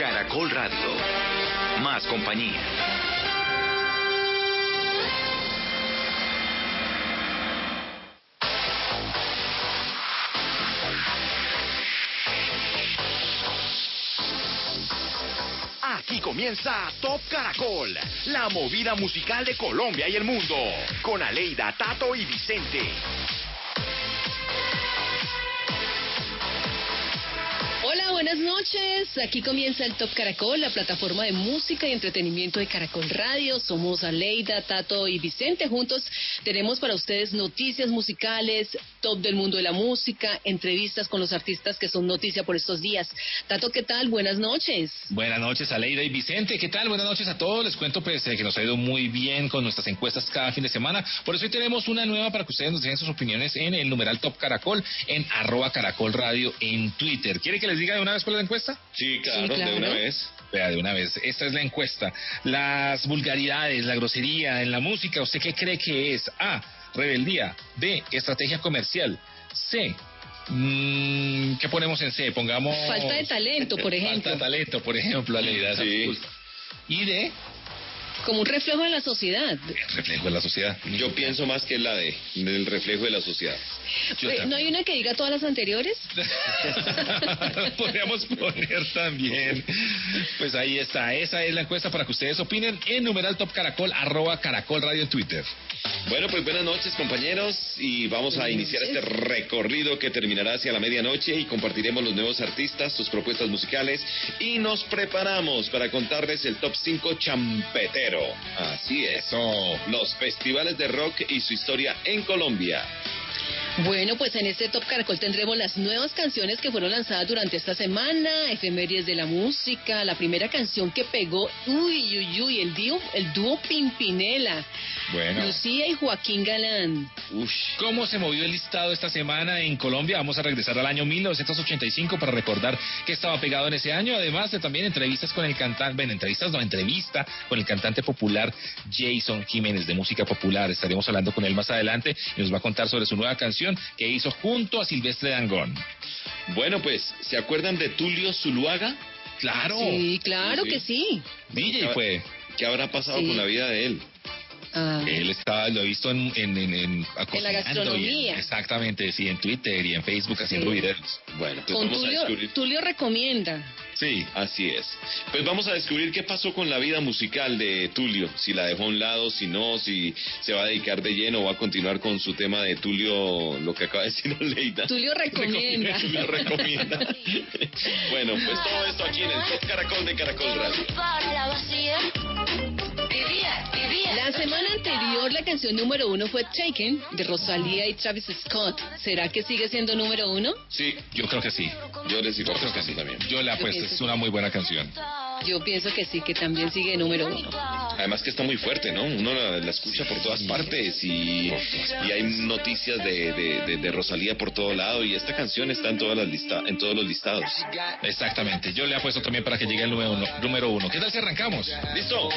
Caracol Radio. Más compañía. Aquí comienza Top Caracol, la movida musical de Colombia y el mundo, con Aleida, Tato y Vicente. Buenas noches. Aquí comienza el Top Caracol, la plataforma de música y entretenimiento de Caracol Radio. Somos Aleida, Tato y Vicente. Juntos tenemos para ustedes noticias musicales, top del mundo de la música, entrevistas con los artistas que son noticia por estos días. Tato, ¿qué tal? Buenas noches. Buenas noches, Aleida y Vicente. ¿Qué tal? Buenas noches a todos. Les cuento pues eh, que nos ha ido muy bien con nuestras encuestas cada fin de semana. Por eso hoy tenemos una nueva para que ustedes nos dejen sus opiniones en el numeral Top Caracol en arroba Caracol Radio en Twitter. ¿Quiere que les diga de una vez por la encuesta? Sí, claro, de una vez. Vea, de una vez. Esta es la encuesta. Las vulgaridades, la grosería en la música, ¿usted qué cree que es? A. Rebeldía. B. Estrategia comercial. C. Mm, ¿Qué ponemos en C? Pongamos. Falta de talento, por ejemplo. Falta de talento, por ejemplo, Aleida. Sí. Y D. Como un reflejo de la sociedad. El reflejo de la sociedad. Yo pienso más que la de, del reflejo de la sociedad. Yo Eh, ¿No hay una que diga todas las anteriores? Podríamos poner también. Pues ahí está. Esa es la encuesta para que ustedes opinen en numeral top caracol, arroba caracol radio en Twitter. Bueno, pues buenas noches compañeros y vamos a iniciar este recorrido que terminará hacia la medianoche y compartiremos los nuevos artistas, sus propuestas musicales y nos preparamos para contarles el top 5 champetero. Así es. Los festivales de rock y su historia en Colombia. Bueno, pues en este Top Caracol tendremos las nuevas canciones que fueron lanzadas durante esta semana, efemérides de la música, la primera canción que pegó, uy, uy, uy, el dúo, el dúo Pimpinela, Bueno. Lucía y Joaquín Galán. Ush. ¿Cómo se movió el listado esta semana en Colombia? Vamos a regresar al año 1985 para recordar que estaba pegado en ese año, además de también entrevistas con el cantante, bueno, entrevistas no, entrevista con el cantante popular Jason Jiménez de música popular. Estaremos hablando con él más adelante y nos va a contar sobre su nueva canción que hizo junto a Silvestre Dangón. Bueno, pues, ¿se acuerdan de Tulio Zuluaga? Claro. Sí, claro Sí. que sí. DJ fue. ¿Qué habrá pasado Sí. con la vida de él? Ah, Él está, lo he visto en, en, en, en- en- gastronomía. exactamente, sí, en Twitter y en Facebook haciendo Sí. videos. Bueno, pues con vamos a Tulio, descubrir. Tulio recomienda. Sí. Así es. Pues vamos a descubrir qué pasó con la vida musical de Tulio, si la dejó a un lado, si no, si se va a dedicar de lleno o va a continuar con su tema de Tulio, lo que acaba de decir Leida. Tulio recomienda. Tulio recomienda. bueno, pues todo esto aquí en el Top Caracol de Caracol Radio. La semana anterior la canción número uno fue Taken de Rosalía y Travis Scott. ¿Será que sigue siendo número uno? Sí, Yo creo que sí. yo les digo Yo creo que sí. también. Yo la apuesto, es que una muy buena canción. Yo pienso que sí, que también sigue número uno. Además que está muy fuerte, ¿no? Uno la, la escucha por todas partes y, y hay noticias de, de, de- de Rosalía por todo lado y esta canción está en todas las lista, en todos los listados. Exactamente. Yo le apuesto también para que llegue el número uno. Número uno. ¿Qué tal si arrancamos? ¿Listo?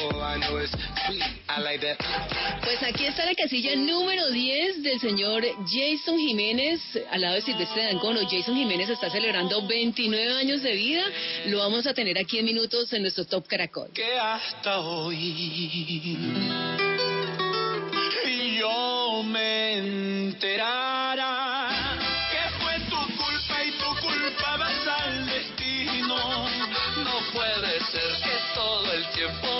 Pues aquí está la casilla número 10 del señor Jason Jiménez, al lado de Silvestre Dangón. Hoy Jason Jiménez está celebrando 29 años de vida. Lo vamos a tener aquí en minutos en nuestro Top Caracol. que hasta hoy yo me enterara que fue tu culpa y tu culpa vas al destino. No puede ser que todo el tiempo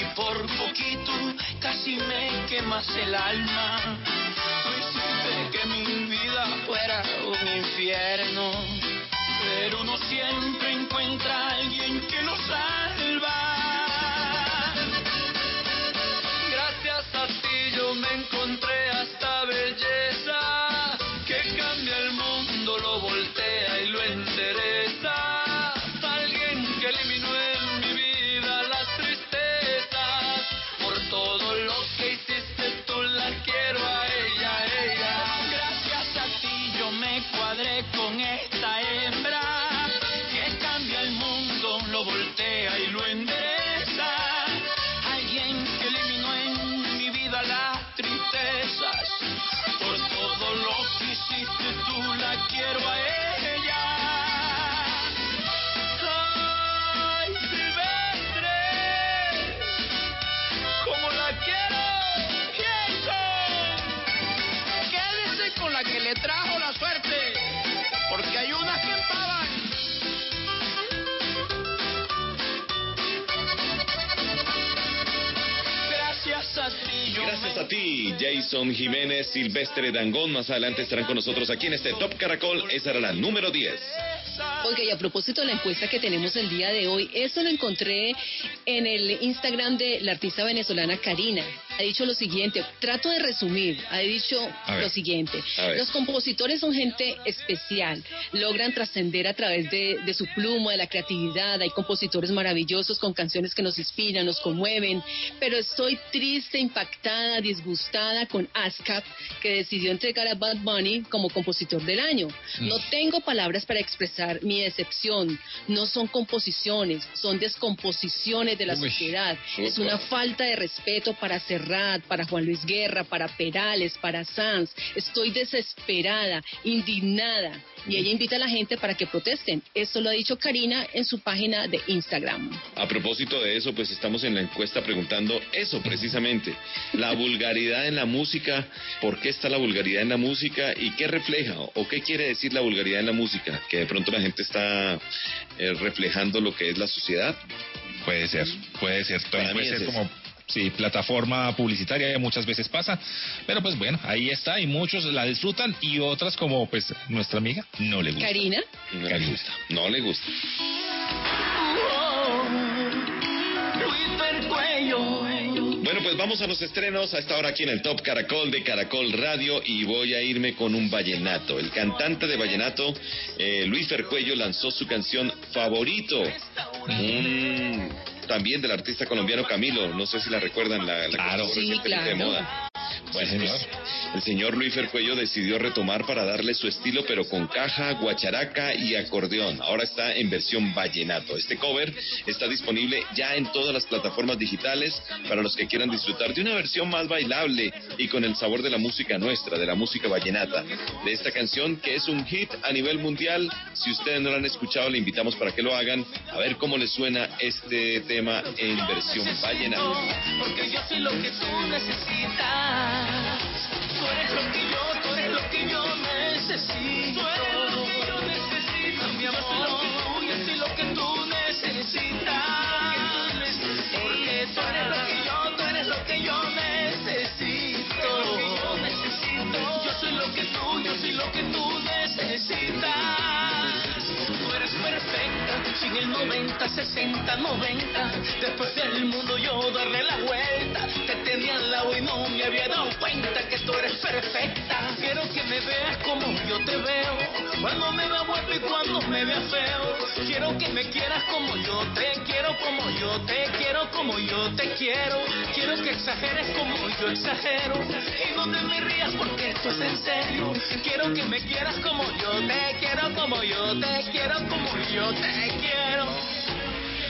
y por poquito casi me quemas el alma. Tú hiciste que mi vida fuera un infierno, pero uno siempre encuentra a alguien que lo salva. A ti, Jason Jiménez, Silvestre Dangón. Más adelante estarán con nosotros aquí en este Top Caracol. Esa era la número 10. Oiga, y a propósito de la encuesta que tenemos el día de hoy, esto lo encontré en el Instagram de la artista venezolana Karina. Ha dicho lo siguiente, trato de resumir, ha dicho ver. lo siguiente. Los compositores son gente especial, logran trascender a través de, de su pluma, de la creatividad. Hay compositores maravillosos con canciones que nos inspiran, nos conmueven, pero estoy triste, impactada, disgustada con ASCAP, que decidió entregar a Bad Bunny como compositor del año. No tengo palabras para expresar mi decepción. No son composiciones, son descomposiciones de la Uy, sociedad. Es súper. una falta de respeto para Serrat, para Juan Luis Guerra, para Perales, para Sanz. Estoy desesperada, indignada. Y ella invita a la gente para que protesten. Esto lo ha dicho Karina en su página de Instagram. A propósito de eso, pues estamos en la encuesta preguntando eso precisamente. La vulgaridad en la música, ¿por qué está la vulgaridad en la música y qué refleja o qué quiere decir la vulgaridad en la música? Que de pronto la gente está eh, reflejando lo que es la sociedad. Puede ser, puede ser. Mí puede ser como, sí, plataforma publicitaria, muchas veces pasa. Pero pues bueno, ahí está y muchos la disfrutan y otras como pues nuestra amiga no le gusta. Karina, No le gusta. No le gusta. Bueno, pues vamos a los estrenos a esta hora aquí en el Top Caracol de Caracol Radio y voy a irme con un vallenato. El cantante de vallenato, eh, Luis Fercuello, lanzó su canción Favorito. Un- también del artista colombiano Camilo, no sé si la recuerdan, la, la que Claro. Sí, de moda. Bueno, Sí, señor. el señor Luis Fercuello decidió retomar para darle su estilo, pero con caja, guacharaca y acordeón. Ahora está en versión vallenato. Este cover está disponible ya en todas las plataformas digitales para los que quieran disfrutar de una versión más bailable y con el sabor de la música nuestra, de la música vallenata. De esta canción que es un hit a nivel mundial. Si ustedes no la han escuchado, le invitamos para que lo hagan. A ver cómo les suena este tema en versión vallenata. Porque yo soy lo que tú necesitas. Tú eres lo que yo, tú eres lo que yo necesito. Tú eres lo que yo necesito, mi amor. Lo que tú, soy lo que tú necesitas. Porque tú eres lo que yo, tú eres lo que yo necesito. Lo que yo necesito. Yo soy lo que tú, yo soy lo que tú necesitas. Tú eres perfecta, sin el 90, 60, 90. Después del mundo yo darle la vuelta. Te y no me había dado cuenta que tú eres perfecta. Quiero que me veas como yo te veo. Cuando me vea guapo y cuando me vea feo. Quiero que me quieras como yo te quiero, como yo te quiero, como yo te quiero. Quiero que exageres como yo exagero. Y no te me rías porque esto es en serio. Quiero que me quieras como yo te quiero, como yo te quiero, como yo te quiero.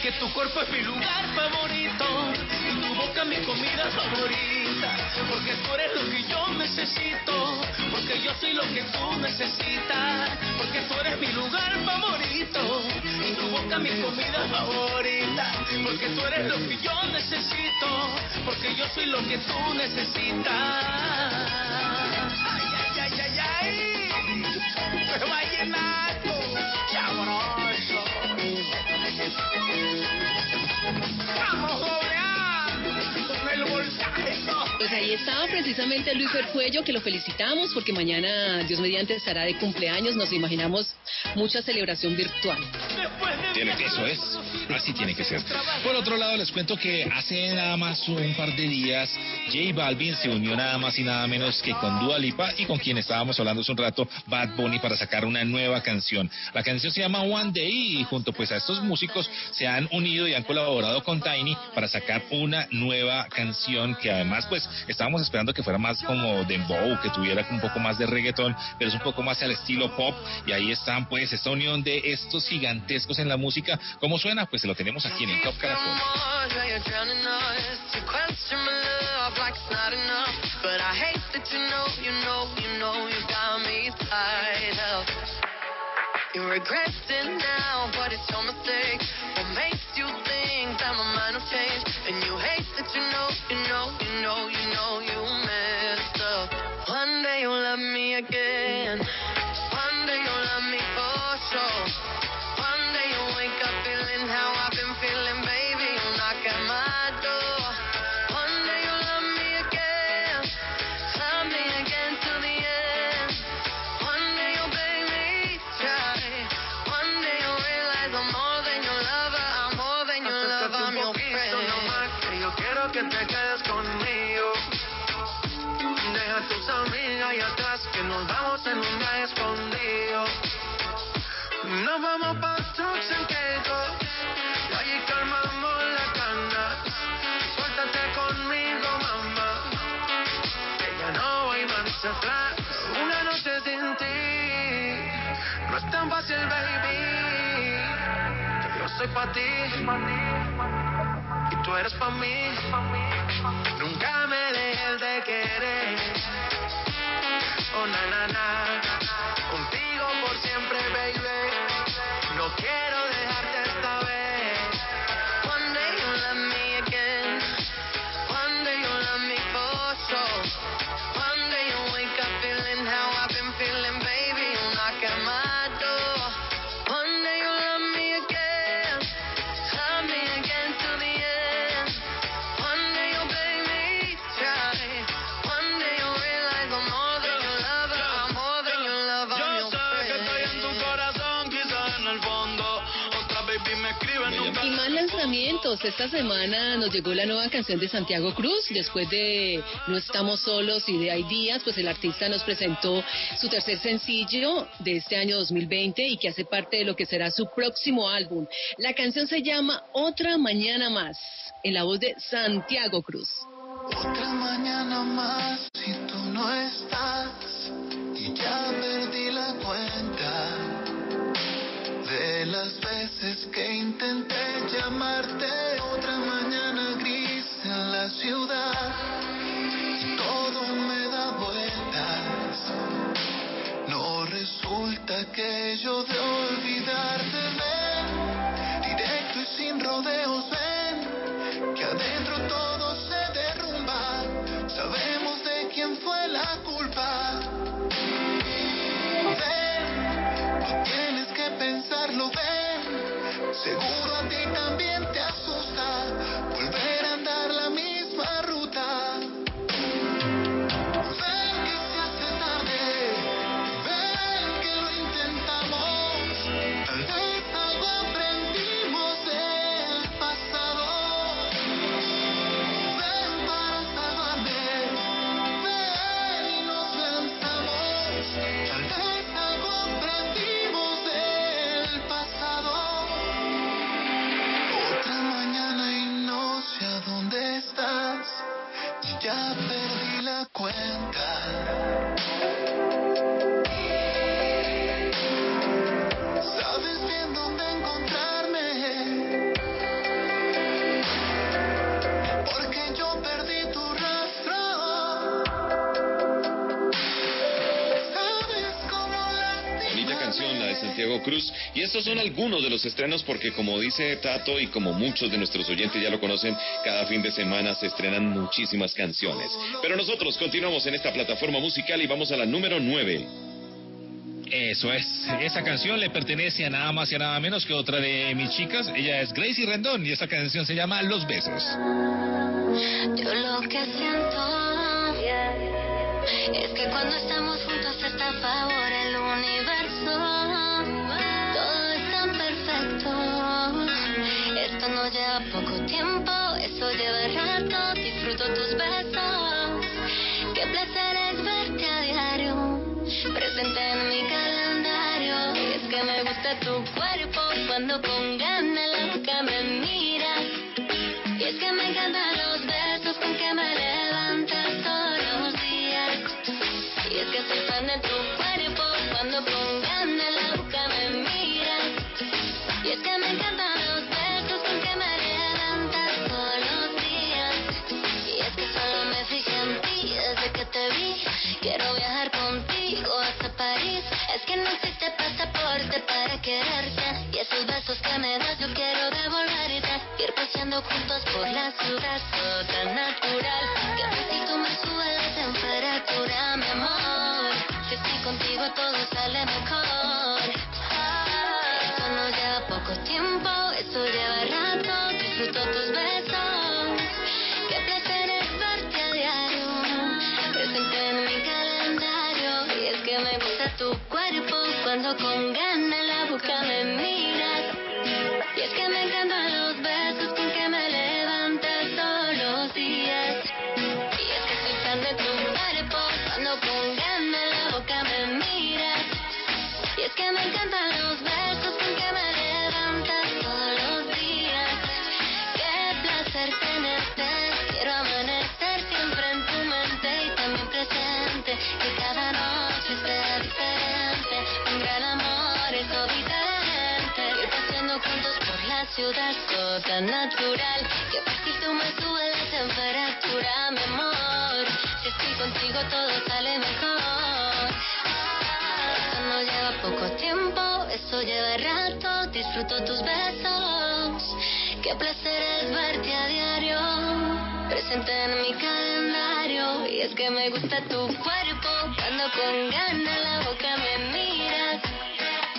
Que tu cuerpo es mi lugar favorito y tu boca mi comida favorita. Porque tú eres lo que yo necesito, porque yo soy lo que tú necesitas. Porque tú eres mi lugar favorito y tu boca mi comida favorita. Porque tú eres lo que yo necesito, porque yo soy lo que tú necesitas. Ay, ay, ay, ay, ay. Pero vallenato, sabroso. Vamos doble Pues ahí estaba precisamente Luis Fercuello, que lo felicitamos porque mañana, Dios mediante, estará de cumpleaños. Nos imaginamos mucha celebración virtual. Tiene que Eso es, así tiene que ser. Por otro lado, les cuento que hace nada más un par de días, J Balvin se unió nada más y nada menos que con Dua Lipa y con quien estábamos hablando hace un rato, Bad Bunny, para sacar una nueva canción. La canción se llama One Day y junto pues a estos músicos se han unido y han colaborado con Tiny para sacar una nueva canción que además pues estábamos esperando que fuera más como dembow, que tuviera un poco más de reggaetón, pero es un poco más al estilo pop y ahí están pues esta unión de estos gigantescos en la música. ¿Cómo suena? Pues lo tenemos aquí en el Top Caracol. But I hate that you know, you know, you know you got me tied up. You regret it now, but it's your mistake. Vamos en un escondido. Nos vamos pa' en Caicos y allí calmamos las ganas. Suéltate conmigo, mamá, que ya no hay marcha atrás. Una noche sin ti no es tan fácil, baby. Yo soy pa' ti y tú eres pa' mí. Nunca me dejes de querer. Na, na, na. Esta semana nos llegó la nueva canción de Santiago Cruz. Después de No estamos solos y de Hay días, pues el artista nos presentó su tercer sencillo de este año 2020 y que hace parte de lo que será su próximo álbum. La canción se llama Otra Mañana Más, en la voz de Santiago Cruz. Otra mañana más si tú no estás y ya perdí la cuenta de las veces que intenté llamarte. Otra mañana gris en la ciudad todo me da vueltas. No resulta que yo de olvidarte ven directo y sin rodeos ven que adentro todo se derrumba. Sabemos de quién fue la culpa. Tienes que pensarlo, ven. Seguro a ti también te Santiago Cruz. Y estos son algunos de los estrenos porque como dice Tato y como muchos de nuestros oyentes ya lo conocen, cada fin de semana se estrenan muchísimas canciones. Pero nosotros continuamos en esta plataforma musical y vamos a la número 9. Eso es. Esa canción le pertenece a nada más y a nada menos que otra de mis chicas. Ella es Gracie Rendón y esa canción se llama Los Besos. Yo lo que siento es que cuando estamos juntos está a favor el universo. Cuando con ganas la boca me miras. Y es que me encantan los besos con que me levantas todos los días. Y es que soy fan de tu cuerpo cuando con ganas la boca me miras. Y es que me encantan los besos con que me levantas todos los días. Y es que solo me fijé en ti desde que te vi. Quiero viajar contigo hasta París. Es que no existe para quererte. Y esos besos que me das yo quiero devolverte. Ir paseando juntos por la ciudad, todo tan natural. Que a ratito me sube la temperatura, mi amor. Que estoy contigo todo sale mejor. Esto no lleva poco tiempo, eso lleva rato. Disfruto tus besos. Qué placer verte a diario. Presente en mi calendario. Y es que me gusta tu cuerpo cuando con levantas todo natural. Que fácil tú me la temperatura, mi amor. Si estoy contigo todo sale mejor. Esto no lleva poco tiempo, eso lleva rato. Disfruto tus besos. Qué placer es verte a diario. Presente en mi calendario. Y es que me gusta tu cuerpo. Cuando con ganas la boca me miras.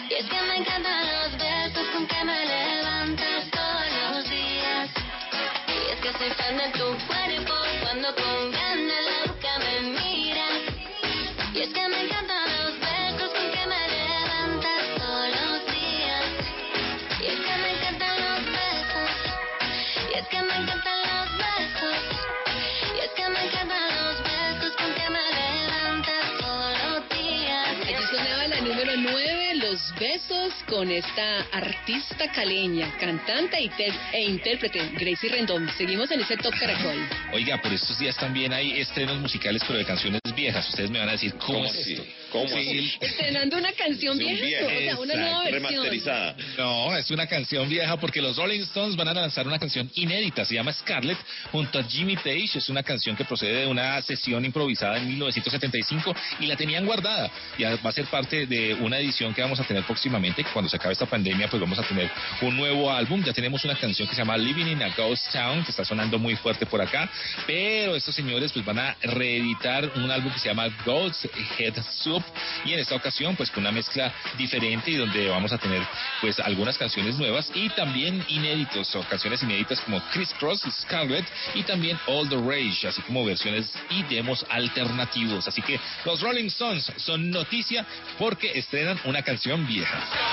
Y es que me encantan los besos con que me levantas Y es que soy fan de tu cuerpo con esta artista caleña, cantante e, intérprete, Gracie Rendón. Seguimos en ese Top Caracol. Oiga, por estos días también hay estrenos musicales, pero de canciones viejas. Ustedes me van a decir, ¿cómo, ¿Cómo es esto? ¿Cómo Sí, así? Estrenando una canción vieja, vieja, o sea, una nueva versión. Remasterizada. No, es una canción vieja porque los Rolling Stones van a lanzar una canción inédita, se llama Scarlet, junto a Jimmy Page. Es una canción que procede de una sesión improvisada en 1975 y la tenían guardada. Y va a ser parte de una edición que vamos a tener próximamente. Cuando se acabe esta pandemia, pues vamos a tener un nuevo álbum. Ya tenemos una canción que se llama Living in a Ghost Town, que está sonando muy fuerte por acá. Pero estos señores pues van a reeditar un álbum que se llama Ghost Head Soup y en esta ocasión pues con una mezcla diferente y donde vamos a tener pues algunas canciones nuevas y también inéditos o canciones inéditas como Criss Cross, Scarlet y también All the Rage, así como versiones y demos alternativos. Así que los Rolling Stones son noticia porque estrenan una canción vieja.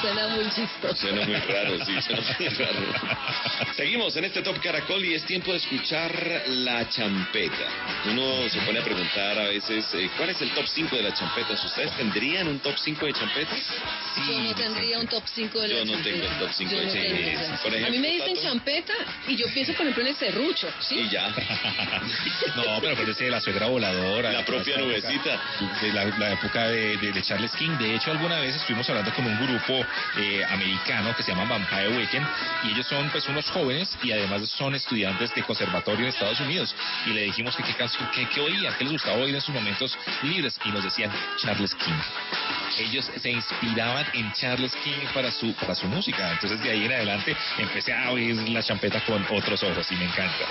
suena muy chistoso. Suena muy raro, sí, suena muy raro. Seguimos en este Top Caracol y es tiempo de escuchar la champeta. Uno se pone a preguntar a veces, eh, ¿cuál es el top 5 de las champetas? ¿Ustedes tendrían un top 5 de champetas? Yo no tendría un top 5 de la Yo no champeta. tengo el top 5 Yo de no tengo, champeta. o sea, Por ejemplo, a mí me dicen Tato. champeta y yo pienso, por ejemplo, en el serrucho, ¿sí? Y ya. No, pero parece la suegra voladora. La propia nubecita. De la, la época de, de- de Charles King. De hecho, alguna vez estuvimos hablando con un grupo eh, americano que se llama Vampire Weekend y ellos son pues unos jóvenes y además son estudiantes de conservatorio en Estados Unidos y le dijimos que qué canción, qué, qué oían, qué les gustaba oír en sus momentos libres y nos decían Charles King. Ellos se inspiraban en Charles King para su para su música. Entonces de ahí en adelante empecé a oír la champeta con otros ojos y me encanta.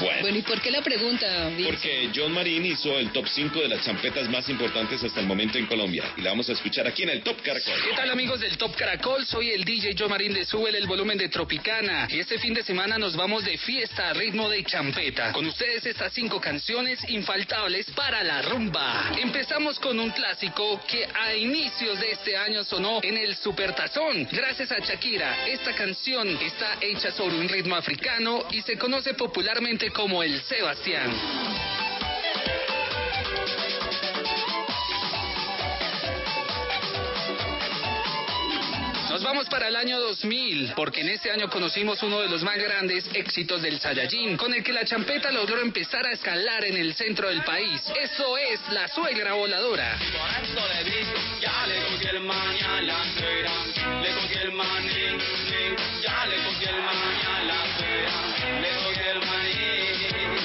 Bueno. Bueno, ¿y por qué la pregunta, Vic? Porque John Marín hizo el top 5 de las champetas más importantes hasta el momento en Colombia. Y la vamos a escuchar aquí en el Top Caracol. ¿Qué tal amigos del Top Caracol? Soy el DJ Joe Marín de Súbele el volumen de Tropicana y este fin de semana nos vamos de fiesta a ritmo de champeta. Con ustedes estas cinco canciones infaltables para la rumba. Empezamos con un clásico que a inicios de este año sonó en el Supertazón. Gracias a Shakira, esta canción está hecha sobre un ritmo africano y se conoce popularmente como el Sebastián. Nos vamos para el año 2000, porque en este año conocimos uno de los más grandes éxitos del Saiyajin, con el que la champeta logró empezar a escalar en el centro del país. Eso es la suegra voladora.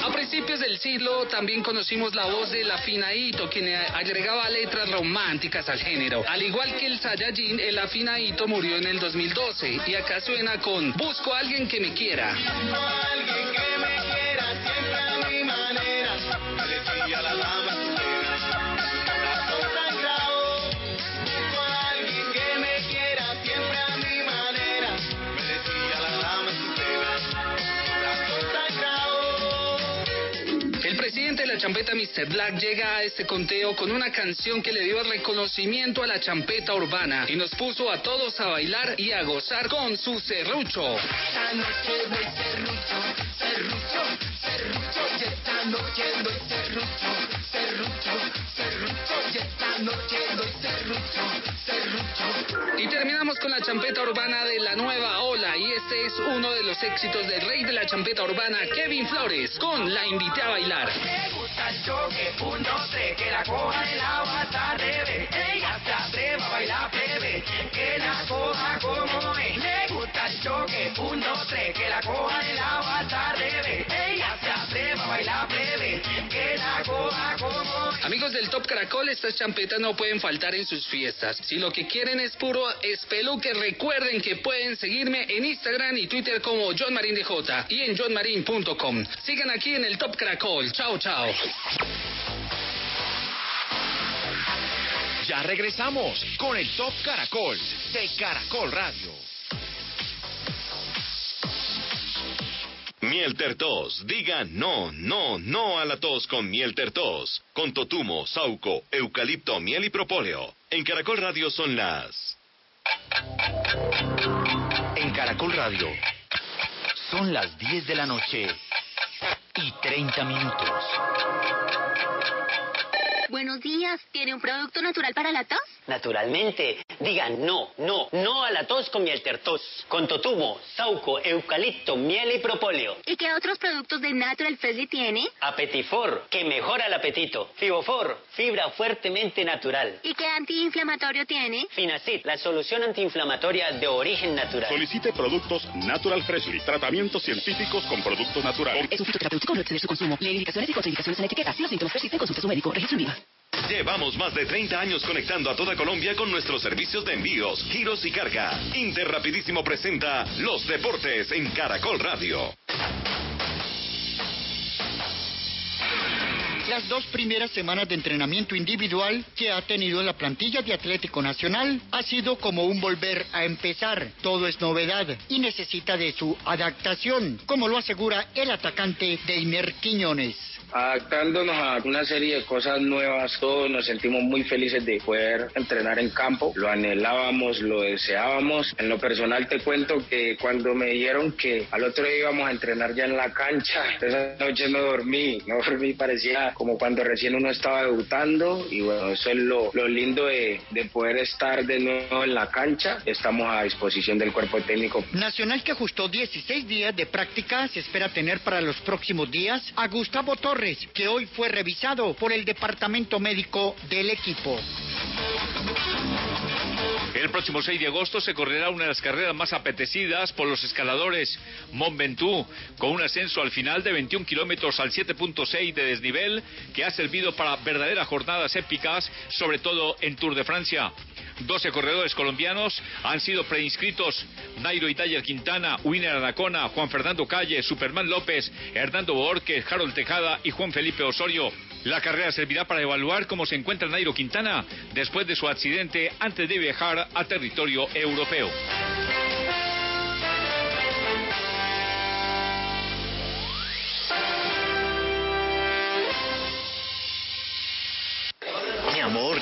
A a. A principios del siglo también conocimos la voz de la Afinaito, quien agregaba letras románticas al género. Al igual que el Saiyajin, el Afinaito murió en el 2012 y acá suena con Busco a alguien que me quiera. Alguien que me quiera siempre a mi manera, la dama la champeta Mr. Black llega a este conteo con una canción que le dio el reconocimiento a la champeta urbana y nos puso a todos a bailar y a gozar con su serrucho. Esta noche voy serrucho, serrucho, serrucho, y esta noche doy serrucho, serrucho, serrucho, y esta noche doy serrucho, serrucho. Y terminamos con la champeta urbana de la nueva ola y este es uno de los éxitos del rey de la champeta urbana, Kevin Flores, con La Invité a Bailar. El choque, un, dos, tres, que la coja el agua hasta revés. Ella se atreva a bailar plebe, que la coja como es. Me gusta el choque, un, dos, tres, que la coja el Del Top Caracol, estas champetas no pueden faltar en sus fiestas. Si lo que quieren es puro espeluque, recuerden que pueden seguirme en Instagram y Twitter como John y en johnmarin.com. Sigan aquí en el Top Caracol. Chao, chao. Ya regresamos con el Top Caracol de Caracol Radio. Miel Tertos. Diga no, no, no a la tos con Miel Tertos. Con totumo, sauco, eucalipto, miel y propóleo. En Caracol Radio son las... En Caracol Radio son las 10 de la noche y 30 minutos. Buenos días, ¿tiene un producto natural para la tos? Naturalmente. Digan no, no, no a la tos con miel tertos. Con totumo, sauco, eucalipto, miel y propóleo. ¿Y qué otros productos de Natural Freshly tiene? Apetifor, que mejora el apetito. Fibofor, fibra fuertemente natural. ¿Y qué antiinflamatorio tiene? Finacid, la solución antiinflamatoria de origen natural. Solicite productos Natural Freshly, tratamientos científicos con productos naturales. Es un fitoterapéutico, no exceder su consumo. Lee indicaciones y contraindicaciones en etiqueta. Si los síntomas persisten, consulte a su médico. Registro en viva. Llevamos más de 30 años conectando a toda Colombia con nuestros servicios de envíos, giros y carga. Interrapidísimo presenta Los Deportes en Caracol Radio. Las dos primeras semanas de entrenamiento individual que ha tenido la plantilla de Atlético Nacional ha sido como un volver a empezar. Todo es novedad y necesita de su adaptación, como lo asegura el atacante Deiner Quiñones. Adaptándonos a una serie de cosas nuevas, todos nos sentimos muy felices de poder entrenar en campo, lo anhelábamos, lo deseábamos. En lo personal te cuento que cuando me dijeron que al otro día íbamos a entrenar ya en la cancha, esa noche no dormí, no dormí, parecía como cuando recién uno estaba debutando. Y bueno, eso es lo, lo lindo de, de poder estar de nuevo en la cancha, estamos a disposición del cuerpo técnico. Nacional que ajustó 16 días de práctica se espera tener para los próximos días a Gustavo Torres, que hoy fue revisado por el departamento médico del equipo. El próximo 6 de agosto se correrá una de las carreras más apetecidas por los escaladores, Mont Ventoux, con un ascenso al final de 21 kilómetros al 7.6 de desnivel que ha servido para verdaderas jornadas épicas, sobre todo en Tour de Francia. 12 corredores colombianos han sido preinscritos. Nairo Itayer Quintana, Winner Anacona, Juan Fernando Calle, Superman López, Hernando Borges, Harold Tejada y Juan Felipe Osorio. La carrera servirá para evaluar cómo se encuentra Nairo Quintana después de su accidente antes de viajar a territorio europeo.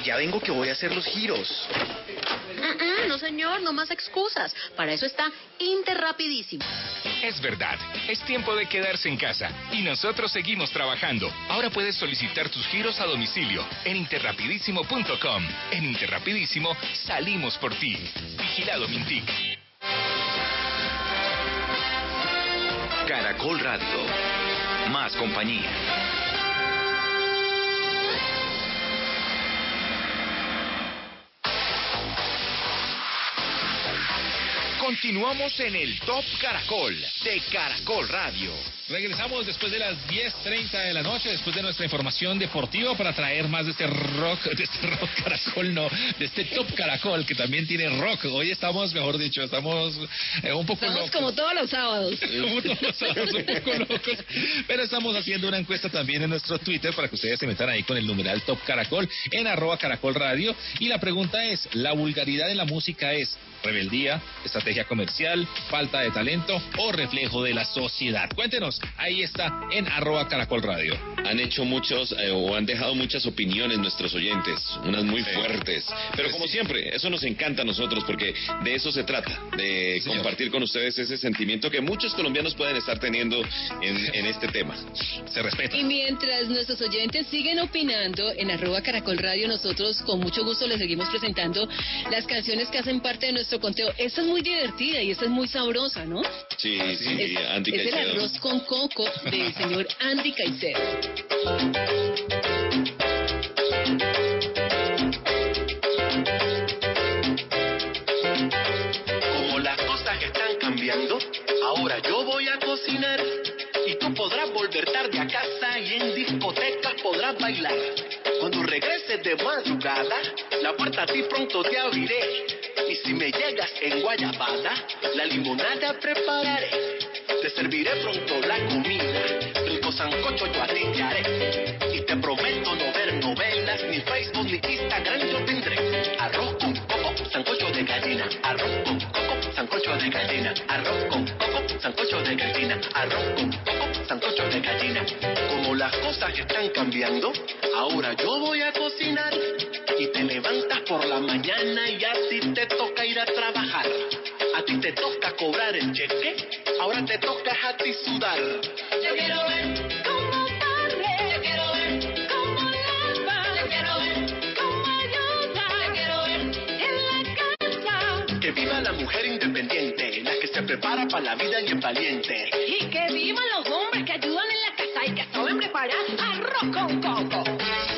Ya vengo que voy a hacer los giros. No, señor, no más excusas. Para eso está Interrapidísimo. Es verdad, es tiempo de quedarse en casa y nosotros seguimos trabajando. Ahora puedes solicitar tus giros a domicilio en interrapidísimo.com. En Interrapidísimo salimos por ti. Vigilado Mintic. Caracol Radio. Más compañía. Continuamos en el Top Caracol de Caracol Radio. Regresamos después de las 10.30 de la noche, después de nuestra información deportiva, para traer más de este rock, de este rock caracol, no, de este top caracol que también tiene rock. Hoy estamos, mejor dicho, estamos eh, un poco Estamos locos. como todos los sábados. Como todos los sábados, un poco locos. Pero estamos haciendo una encuesta también en nuestro Twitter para que ustedes se metan ahí con el numeral Top Caracol en arroba Caracol Radio. Y la pregunta es, ¿la vulgaridad en la música es rebeldía, estrategia comercial, falta de talento o reflejo de la sociedad? Cuéntenos, ahí está en arroba Caracol Radio. Han hecho muchos eh, o han dejado muchas opiniones nuestros oyentes, unas muy fuertes. Pero como siempre, eso nos encanta a nosotros porque de eso se trata, de compartir con ustedes ese sentimiento que muchos colombianos pueden estar teniendo en, en este tema. Se respeta. Y mientras nuestros oyentes siguen opinando en arroba Caracol Radio, nosotros con mucho gusto les seguimos presentando las canciones que hacen parte de nuestro conteo. Esta es muy divertida y esta es muy sabrosa, ¿no? Sí, sí, Andy Es el arroz con coco del señor Andy Caicedo. Como las cosas están cambiando, ahora yo voy a cocinar. Y tú podrás volver tarde a casa y en discotecas podrás bailar. Cuando regreses de madrugada, la puerta a ti pronto te abriré. Y si me llegas en guayabada, la limonada prepararé. Te serviré pronto la comida, rico sancocho yo a ti te haré. Y te prometo no ver novelas, ni Facebook, ni Instagram yo tendré. Arroz con coco, sancocho de gallina. Arroz con sancocho de gallina. Arroz con coco, sancocho de gallina. Arroz con coco, sancocho de gallina. Como las cosas están cambiando, ahora yo voy a cocinar. Y te levantas por la mañana y así te toca ir a trabajar. A ti te toca cobrar el cheque, ahora te toca a ti sudar. Yo quiero ver cómo barre, yo quiero ver cómo lava, yo quiero ver cómo ayuda, yo quiero ver en la casa. Que viva la mujer independiente, prepara para la vida y es valiente. Y que vivan los hombres que ayudan en la casa y que saben preparar arroz con coco.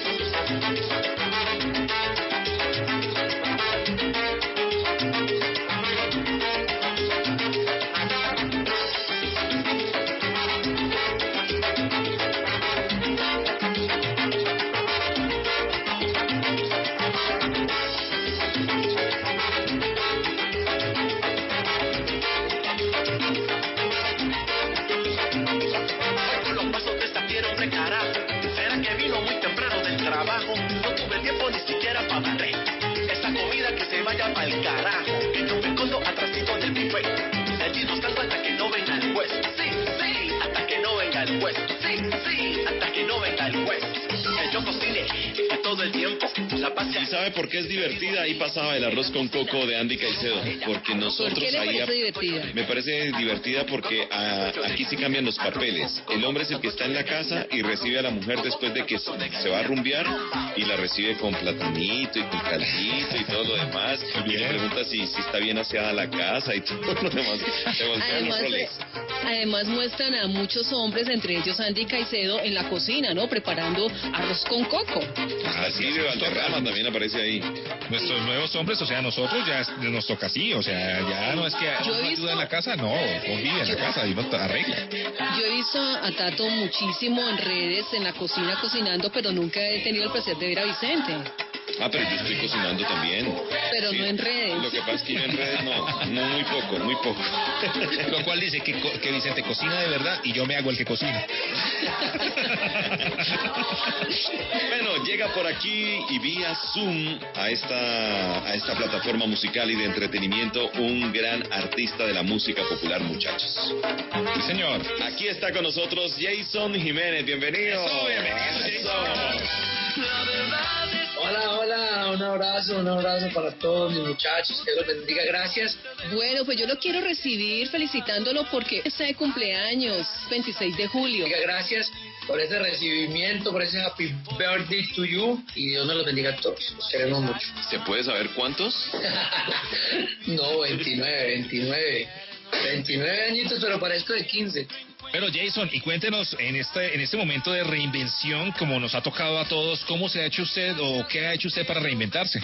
Sabe por qué es divertida? Ahí pasaba el arroz con coco de Andy Caicedo. Porque nosotros ¿Por qué le ahí... parece divertida? Me parece divertida porque ah, aquí sí cambian los papeles. El hombre es el que está en la casa y recibe a la mujer después de que se va a rumbear y la recibe con platanito y con caldito y todo lo demás. Y le pregunta si, si está bien aseada la casa y todo lo demás. Se voltean los Además, roles. Además muestran a muchos hombres, entre ellos Andy Caicedo, en la cocina, ¿no? Preparando arroz con coco. Así de Valderrama también aparece ahí. Nuestros nuevos hombres, o sea, nosotros ya es- nos toca así, o sea, ya no es que Yo visto- ayuda en la casa, no, uno vive en la casa y uno arregla. Yo he visto a Tato muchísimo en redes, en la cocina cocinando, pero nunca he tenido el placer de ver a Vicente. Ah, pero yo estoy cocinando también. Pero no en redes. Lo que pasa es que yo en redes no, no muy poco, muy poco. Lo cual dice que, co- que Vicente cocina de verdad y yo me hago el que cocina. Bueno, llega por aquí y vía Zoom a esta, a esta plataforma musical y de entretenimiento un gran artista de la música popular, muchachos. Sí, señor. Aquí está con nosotros Jason Jiménez, bienvenido. Eso, bienvenido, Eso. Hola, hola, un abrazo, un abrazo para todos mis muchachos, que Dios los bendiga, gracias. Bueno, pues yo lo quiero recibir felicitándolo porque está de cumpleaños, 26 de julio. Gracias por ese recibimiento, por ese happy birthday to you y Dios nos los bendiga a todos, los queremos mucho. ¿Se puede saber cuántos? no, 29, 29, 29 añitos, pero parezco de 15. Pero Jason, y cuéntenos en este, en este momento de reinvención, como nos ha tocado a todos, ¿cómo se ha hecho usted o qué ha hecho usted para reinventarse?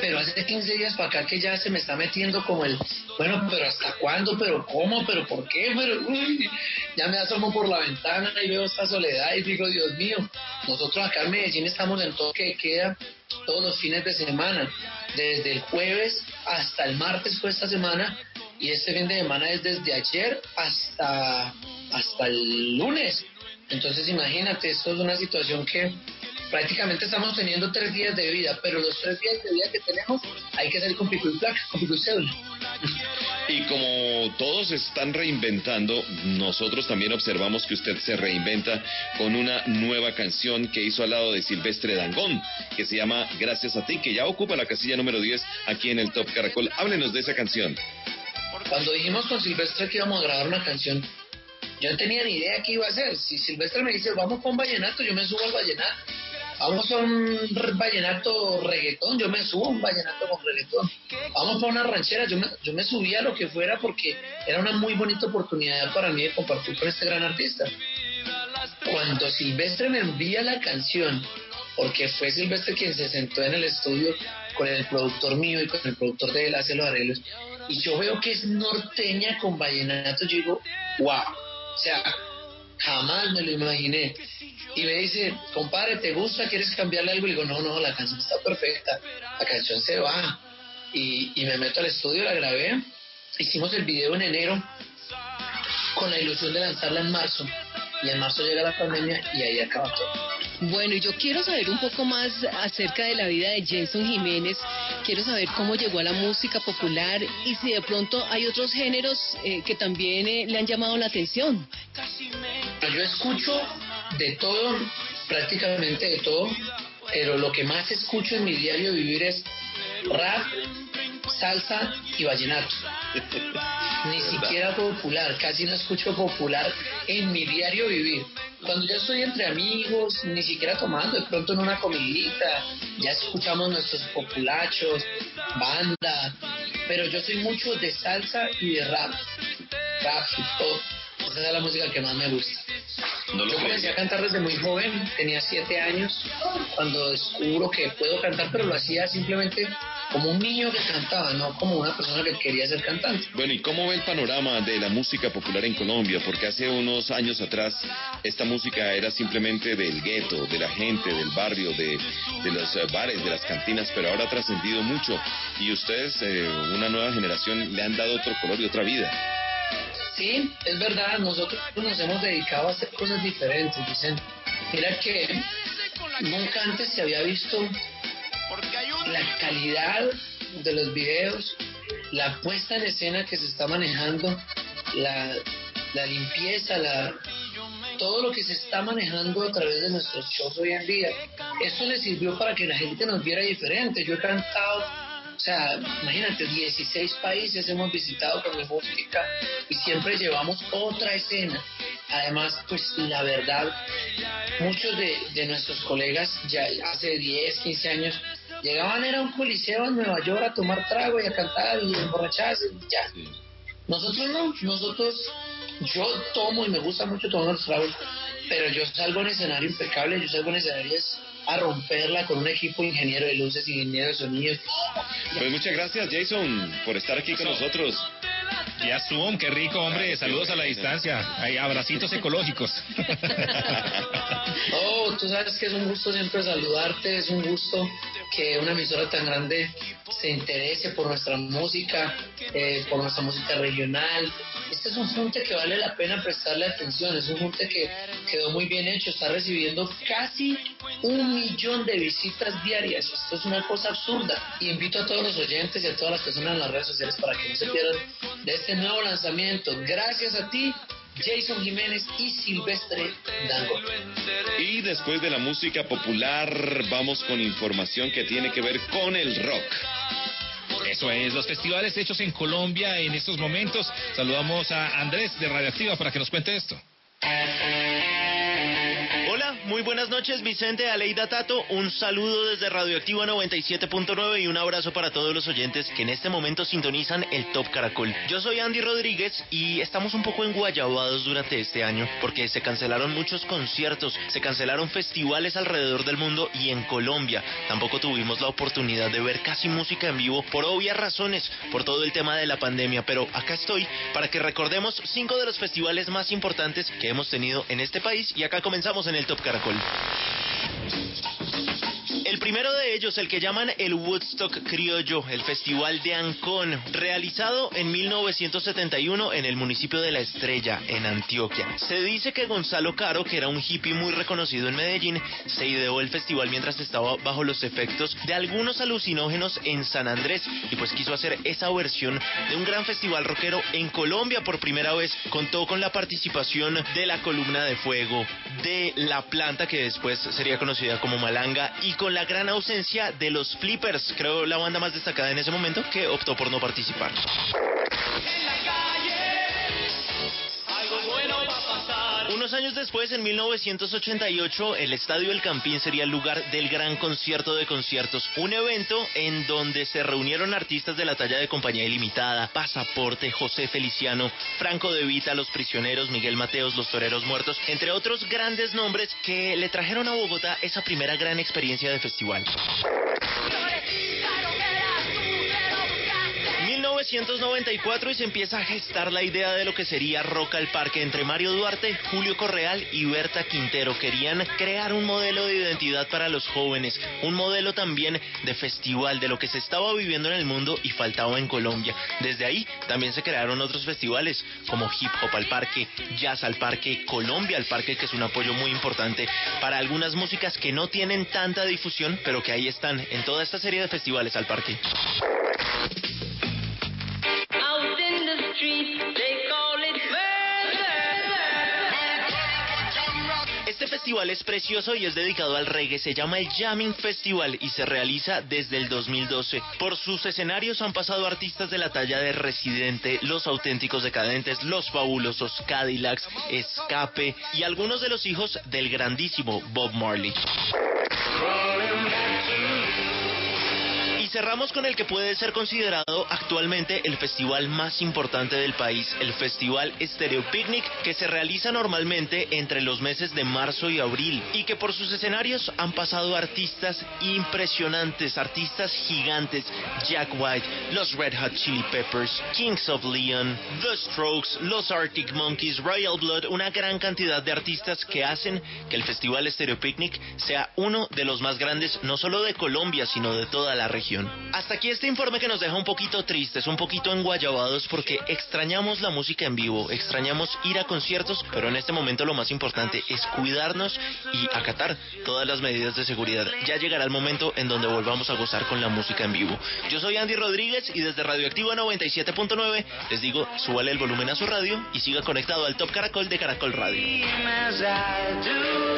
Pero hace 15 días para acá que ya se me está metiendo como el, bueno, pero ¿hasta cuándo? ¿Pero cómo? ¿Pero por qué? Pero, uy, ya me asomo por la ventana y veo esta soledad y digo, Dios mío, nosotros acá en Medellín estamos en toque de queda todos los fines de semana, desde el jueves hasta el martes fue esta semana y este fin de semana es desde ayer hasta, hasta el lunes. Entonces imagínate, esto es una situación que prácticamente estamos teniendo tres días de vida, pero los tres días de vida que tenemos hay que hacer con pico y placa, con pico y. Y como todos están reinventando, nosotros también observamos que usted se reinventa con una nueva canción que hizo al lado de Silvestre Dangón, que se llama Gracias a ti, que ya ocupa la casilla número 10 aquí en el Top Caracol. Háblenos de esa canción. Cuando dijimos con Silvestre que íbamos a grabar una canción, yo no tenía ni idea qué iba a hacer. Si Silvestre me dice, vamos con vallenato, yo me subo al vallenato. vamos a un vallenato reggaetón, yo me subo a un vallenato con reggaetón. Vamos para una ranchera, yo me, yo me subí a lo que fuera porque era una muy bonita oportunidad para mí de compartir con este gran artista. Cuando Silvestre me envía la canción, porque fue Silvestre quien se sentó en el estudio con el productor mío y con el productor de él hace los arreglos, y yo veo que es norteña con vallenato, yo digo, wow, o sea, jamás me lo imaginé. Y me dice, compadre, ¿te gusta? ¿Quieres cambiarle algo? Y digo, no, no, la canción está perfecta, la canción se va. Y, y me meto al estudio, la grabé, hicimos el video en enero con la ilusión de lanzarla en marzo. Y en marzo llega la pandemia y ahí acaba todo. Bueno, y yo quiero saber un poco más acerca de la vida de Jason Jiménez. Quiero saber cómo llegó a la música popular y si de pronto hay otros géneros eh, que también eh, le han llamado la atención. Yo escucho de todo, prácticamente de todo, pero lo que más escucho en mi diario vivir es rap, salsa y vallenato. Ni siquiera popular, casi no escucho popular en mi diario vivir. Cuando ya estoy entre amigos, ni siquiera tomando, de pronto en una comidita, ya escuchamos nuestros populachos, banda, pero yo soy mucho de salsa y de rap, rap, hip hop, esa es la música que más me gusta. Yo comencé a cantar desde muy joven, tenía siete años, cuando descubro que puedo cantar, pero lo hacía simplemente como un niño que cantaba, no como una persona que quería ser cantante. Bueno, ¿y cómo ve el panorama de la música popular en Colombia? Porque hace unos años atrás esta música era simplemente del gueto, de la gente, del barrio, de, de los eh, bares, de las cantinas, pero ahora ha trascendido mucho y ustedes, eh, una nueva generación, le han dado otro color y otra vida. Sí, es verdad, nosotros nos hemos dedicado a hacer cosas diferentes, Vicente. Mira que nunca antes se había visto la calidad de los videos, la puesta en escena que se está manejando, la, limpieza, la, todo lo que se está manejando a través de nuestros shows hoy en día. Esto le sirvió para que la gente nos viera diferente. Yo he cantado, o sea, imagínate, 16 países hemos visitado con mi música y siempre llevamos otra escena. Además, pues la verdad, muchos de, de nuestros colegas ya hace 10, 15 años llegaban era un coliseo en Nueva York a tomar trago y a cantar y emborracharse y ya. Nosotros no, nosotros, yo tomo y me gusta mucho tomar los tragos, pero yo salgo en escenario impecable, yo salgo en escenarios a romperla con un equipo de ingeniero de luces, ingeniero de sonidos. Pues muchas gracias, Jason, por estar aquí con nosotros. Ya Zoom, qué rico, hombre. Saludos a la distancia. Hay abracitos ecológicos. Oh, tú sabes que es un gusto siempre saludarte, es un gusto que una emisora tan grande se interese por nuestra música, eh, por nuestra música regional. Este es un junte que vale la pena prestarle atención, es un junte que quedó muy bien hecho, está recibiendo casi un millón de visitas diarias. Esto es una cosa absurda. Y invito a todos los oyentes y a todas las personas en las redes sociales para que no se pierdan de este nuevo lanzamiento. Gracias a ti. Jason Jiménez y Silvestre Dango. Y después de la música popular, vamos con información que tiene que ver con el rock. Eso es, los festivales hechos en Colombia en estos momentos. Saludamos a Andrés de Radioactiva para que nos cuente esto. Muy buenas noches, Vicente Aleida Tato. Un saludo desde Radioactiva 97.9 y un abrazo para todos los oyentes que en este momento sintonizan el Top Caracol. Yo soy Andy Rodríguez y estamos un poco enguayabados durante este año porque se cancelaron muchos conciertos, se cancelaron festivales alrededor del mundo y en Colombia tampoco tuvimos la oportunidad de ver casi música en vivo por obvias razones, por todo el tema de la pandemia. Pero acá estoy para que recordemos cinco de los festivales más importantes que hemos tenido en este país y acá comenzamos en el Top Caracol. El primero de ellos, el que llaman el Woodstock Criollo, el Festival de Ancón, realizado en 1971 en el municipio de La Estrella, en Antioquia. Se dice que Gonzalo Caro, que era un hippie muy reconocido en Medellín, se ideó el festival mientras estaba bajo los efectos de algunos alucinógenos en San Andrés y pues quiso hacer esa versión de un gran festival rockero en Colombia por primera vez. Contó con la participación de la columna de fuego, de la planta que después sería conocida como Malanga y con la gran ausencia de los Flippers, creo la banda más destacada en ese momento que optó por no participar. Unos años después, en 1988, el Estadio El Campín sería el lugar del gran concierto de conciertos, un evento en donde se reunieron artistas de la talla de Compañía Ilimitada, Pasaporte, José Feliciano, Franco De Vita, Los Prisioneros, Miguel Mateos, Los Toreros Muertos, entre otros grandes nombres que le trajeron a Bogotá esa primera gran experiencia de festival. 1994 y se empieza a gestar la idea de lo que sería Rock al Parque entre Mario Duarte, Julio Correal y Berta Quintero. Querían crear un modelo de identidad para los jóvenes, un modelo también de festival, de lo que se estaba viviendo en el mundo y faltaba en Colombia. Desde ahí también se crearon otros festivales como Hip Hop al Parque, Jazz al Parque, Colombia al Parque, que es un apoyo muy importante para algunas músicas que no tienen tanta difusión, pero que ahí están en toda esta serie de festivales al parque. Out in the street, they call it Este festival es precioso y es dedicado al reggae. Se llama el Jamming Festival y se realiza desde el 2012. Por sus escenarios han pasado artistas de la talla de Residente, Los Auténticos Decadentes, Los Fabulosos Cadillacs, Escape y algunos de los hijos del grandísimo Bob Marley. Cerramos con el que puede ser considerado actualmente el festival más importante del país, el Festival Stereo Picnic, que se realiza normalmente entre los meses de marzo y abril y que por sus escenarios han pasado artistas impresionantes, artistas gigantes, Jack White, los Red Hot Chili Peppers, Kings of Leon, The Strokes, los Arctic Monkeys, Royal Blood, una gran cantidad de artistas que hacen que el Festival Stereo Picnic sea uno de los más grandes no solo de Colombia, sino de toda la región. Hasta aquí este informe que nos deja un poquito tristes, un poquito enguayabados porque extrañamos la música en vivo, extrañamos ir a conciertos, pero en este momento lo más importante es cuidarnos y acatar todas las medidas de seguridad. Ya llegará el momento en donde volvamos a gozar con la música en vivo. Yo soy Andy Rodríguez y desde Radioactiva 97.9 les digo, súbale el volumen a su radio y siga conectado al Top Caracol de Caracol Radio.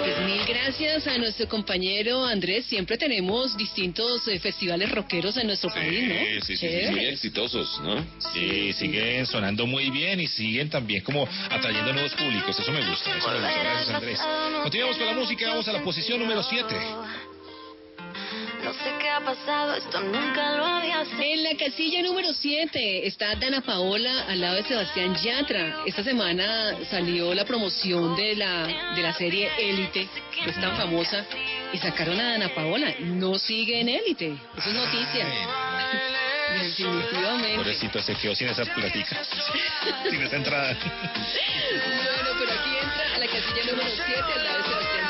Pues mil gracias a nuestro compañero Andrés. Siempre tenemos distintos eh, festivales rockeros en nuestro país, ¿no? Sí, sí, sí, Chévere. muy exitosos, ¿no? Sí, siguen sonando muy bien y siguen también como atrayendo nuevos públicos. Eso me gusta. Eso me gusta. Gracias, Andrés. Continuamos con la música. Vamos a la posición número 7. Pasado, esto nunca lo había sido. En la casilla número 7 está Dana Paola al lado de Sebastián Yatra. Esta semana salió la promoción de la, de la serie Élite, que es tan famosa, y sacaron a Dana Paola. No sigue en Élite. Eso es noticia. Definitivamente. Pobrecito, se quedó sin esa platica. sin esa entrada. Bueno, pero aquí entra a la casilla número 7 al lado de Sebastián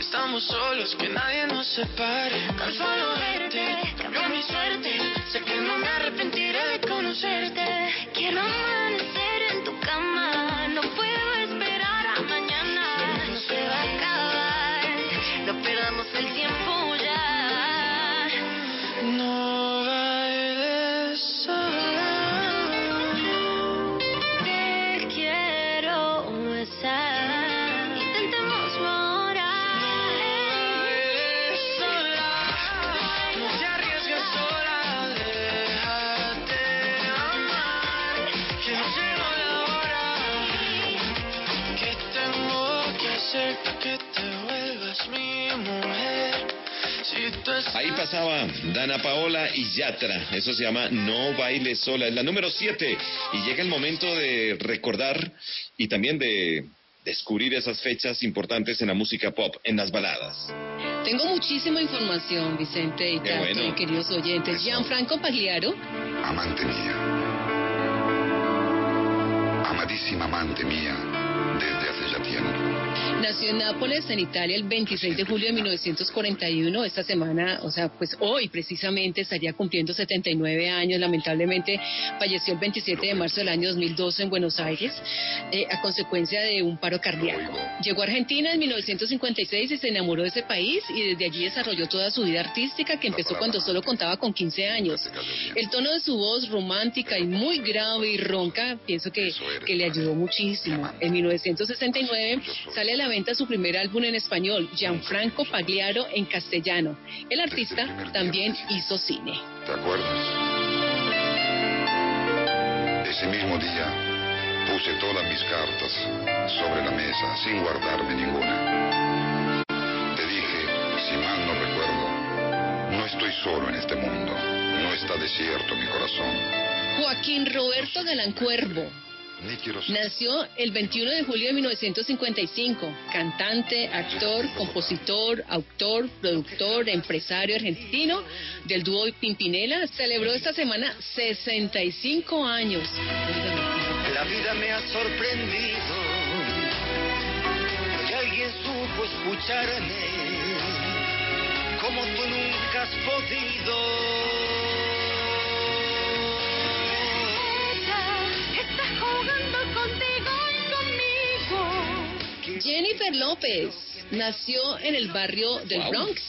estamos solos, que nadie nos separe. Tan solo verte cambió mi suerte. Sé que no me arrepentiré de conocerte. Quiero amanecer Ahí pasaba Dana Paola y Yatra. Eso se llama No Baile Sola. Es la número 7. Y llega el momento de recordar y también de descubrir esas fechas importantes en la música pop, en las baladas. Tengo muchísima información, Vicente y bueno. y queridos oyentes. Gianfranco Pagliaro Amante mía. Amadísima amante mía, Nació en Nápoles, en Italia, el 26 de julio de 1941. Esta semana, o sea, pues hoy precisamente estaría cumpliendo 79 años. Lamentablemente falleció el 27 de marzo del año 2012 en Buenos Aires eh, a consecuencia de un paro cardíaco. Llegó a Argentina en 1956 y se enamoró de ese país y desde allí desarrolló toda su vida artística que empezó cuando solo contaba con 15 años. El tono de su voz romántica y muy grave y ronca, pienso que, que le ayudó muchísimo. En 1969 sale a la venta su primer álbum en español, Gianfranco Pagliaro en castellano. El artista también hizo cine. ¿Te acuerdas? Ese mismo día puse todas mis cartas sobre la mesa sin guardarme ninguna. Te dije, si mal no recuerdo, no estoy solo en este mundo, no está desierto mi corazón. Joaquín Roberto Galán Cuervo. Nació el 21 de julio de 1955, cantante, actor, compositor, autor, productor, empresario argentino del dúo Pimpinela, celebró esta semana 65 años. La vida me ha sorprendido que alguien supo escucharme como tú nunca has podido. Está jugando contigo y conmigo. Jennifer López nació en el barrio del Wow. Bronx,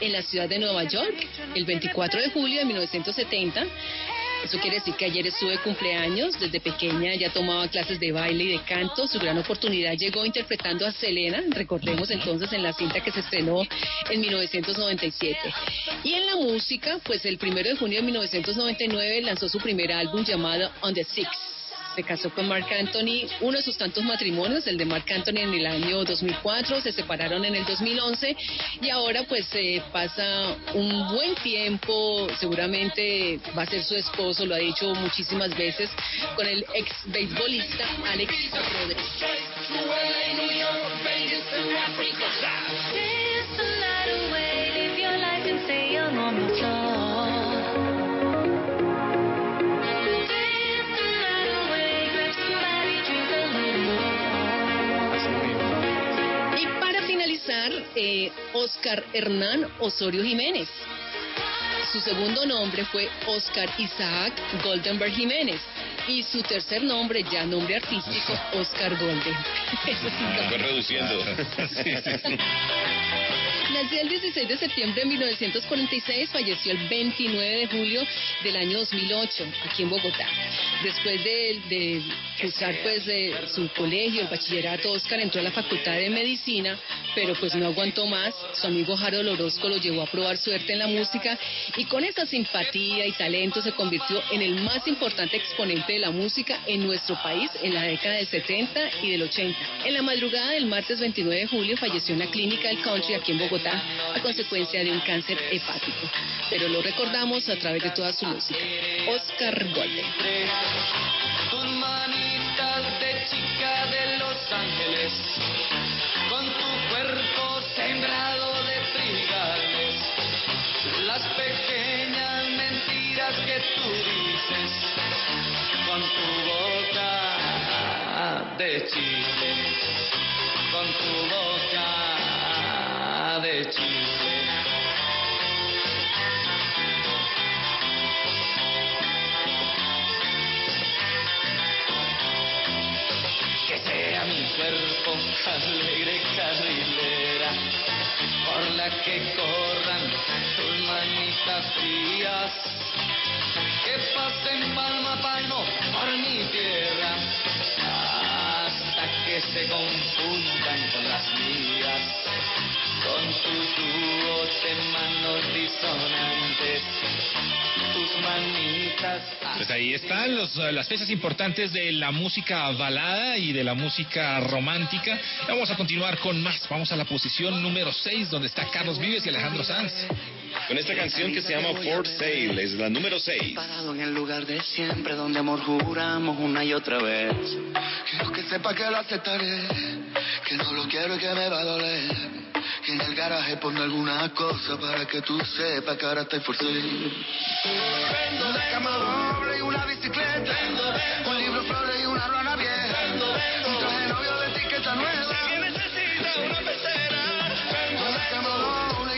en la ciudad de Nueva York, el 24 de julio de 1970. Eso quiere decir que ayer estuve de cumpleaños, desde pequeña ya tomaba clases de baile y de canto. Su gran oportunidad llegó interpretando a Selena, recordemos entonces en la cinta que se estrenó en 1997. Y en la música, pues el primero de junio de 1999 lanzó su primer álbum llamado On the Six. Se casó con Mark Anthony, uno de sus tantos matrimonios, el de Mark Anthony en el año 2004, se separaron en el 2011 y ahora pues eh, pasa un buen tiempo, seguramente va a ser su esposo, lo ha dicho muchísimas veces, con el ex beisbolista Alex Rodríguez. Finalizar, eh, Oscar Hernán Osorio Jiménez. Su segundo nombre fue Oscar Isaac Goldenberg Jiménez. Y su tercer nombre, ya nombre artístico, Oscar Golden. Eso Fue reduciendo. Nació el 16 de septiembre de 1946, falleció el 29 de julio del año 2008, aquí en Bogotá. Después de, cursar pues de su colegio, el bachillerato, Oscar entró a la Facultad de Medicina, pero pues no aguantó más. Su amigo Harold Orozco lo llevó a probar suerte en la música y con esa simpatía y talento se convirtió en el más importante exponente de la música en nuestro país en la década del 70 y del 80. En la madrugada del martes 29 de julio falleció en la clínica del country aquí en Bogotá a consecuencia de un cáncer hepático. Pero lo recordamos a través de toda su música. Oscar Golden. Tus manitas de chica de Los Ángeles, con tu cuerpo sembrado de trigales, las pequeñas mentiras que tú dices, con tu boca de chile, con tu boca de manos disonantes, tus manitas. Pues ahí están los, eh, las fechas importantes de la música balada y de la música romántica. Vamos a continuar con más. Vamos a la posición número 6, donde está Carlos Vives y Alejandro Sanz. Con esta canción que se llama For Sale, es la número 6. Parado en el lugar de siempre, donde amor juramos una y otra vez. Quiero que sepa que lo aceptaré, que no lo quiero y que me va a doler que en el garaje pongo alguna cosa para que tú sepas que ahora estoy forzado. Vendo de cama doble y una bicicleta. Vendo un libro flores y una rana vieja. Vendo de un traje novio de etiqueta nueva. No que necesita una pecera. Vendo de cama doble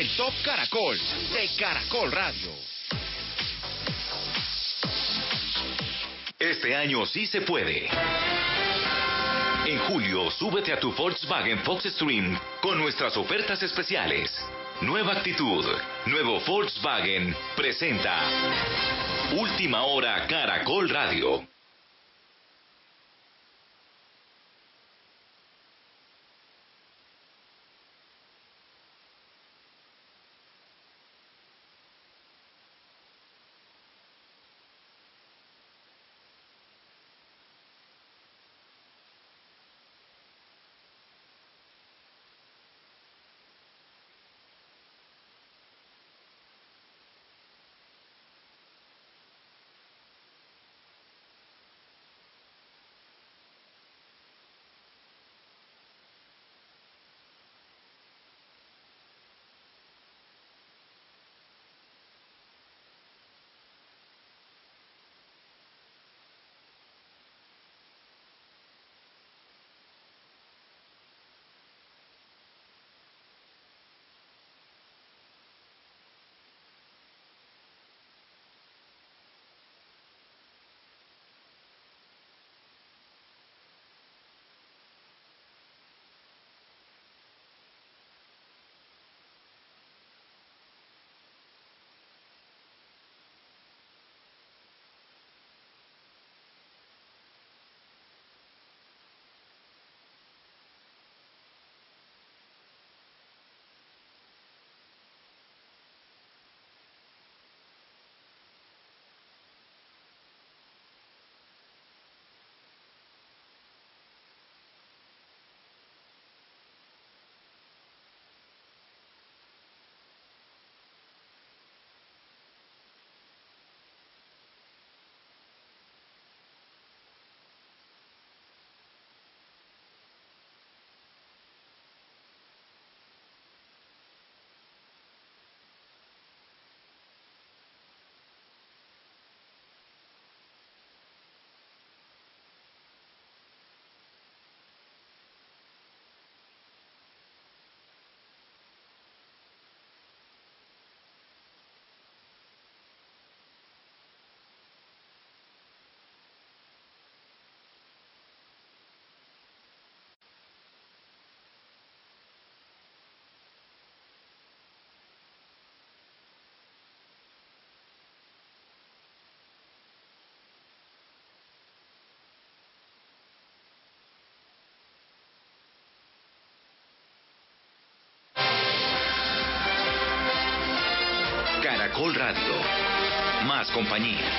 el Top Caracol de Caracol Radio. Este año sí se puede. En julio, súbete a tu Volkswagen Fox Stream con nuestras ofertas especiales. Nueva actitud, nuevo Volkswagen presenta Última hora Caracol Radio. Caracol Radio. Más compañía.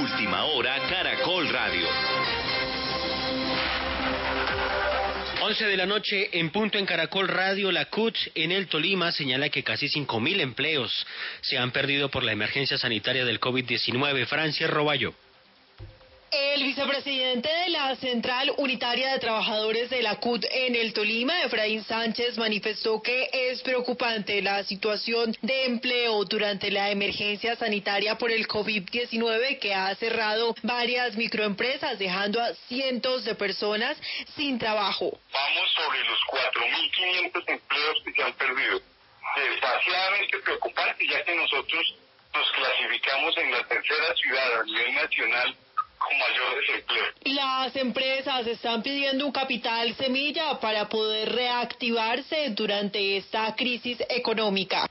Última hora Caracol Radio. 11 de la noche en punto en Caracol Radio, la CUT en el Tolima señala que casi 5.000 empleos se han perdido por la emergencia sanitaria del COVID-19. Francia Roballo. El vicepresidente de la Central Unitaria de Trabajadores de la CUT en el Tolima, Efraín Sánchez, manifestó que es preocupante la situación de empleo durante la emergencia sanitaria por el COVID-19 que ha cerrado varias microempresas, dejando a cientos de personas sin trabajo. Vamos sobre los 4.500 empleos que se han perdido. Desgraciadamente preocupante, ya que nosotros nos clasificamos en la tercera ciudad a nivel nacional con mayor desempleo. Las empresas están pidiendo un capital semilla para poder reactivarse durante esta crisis económica.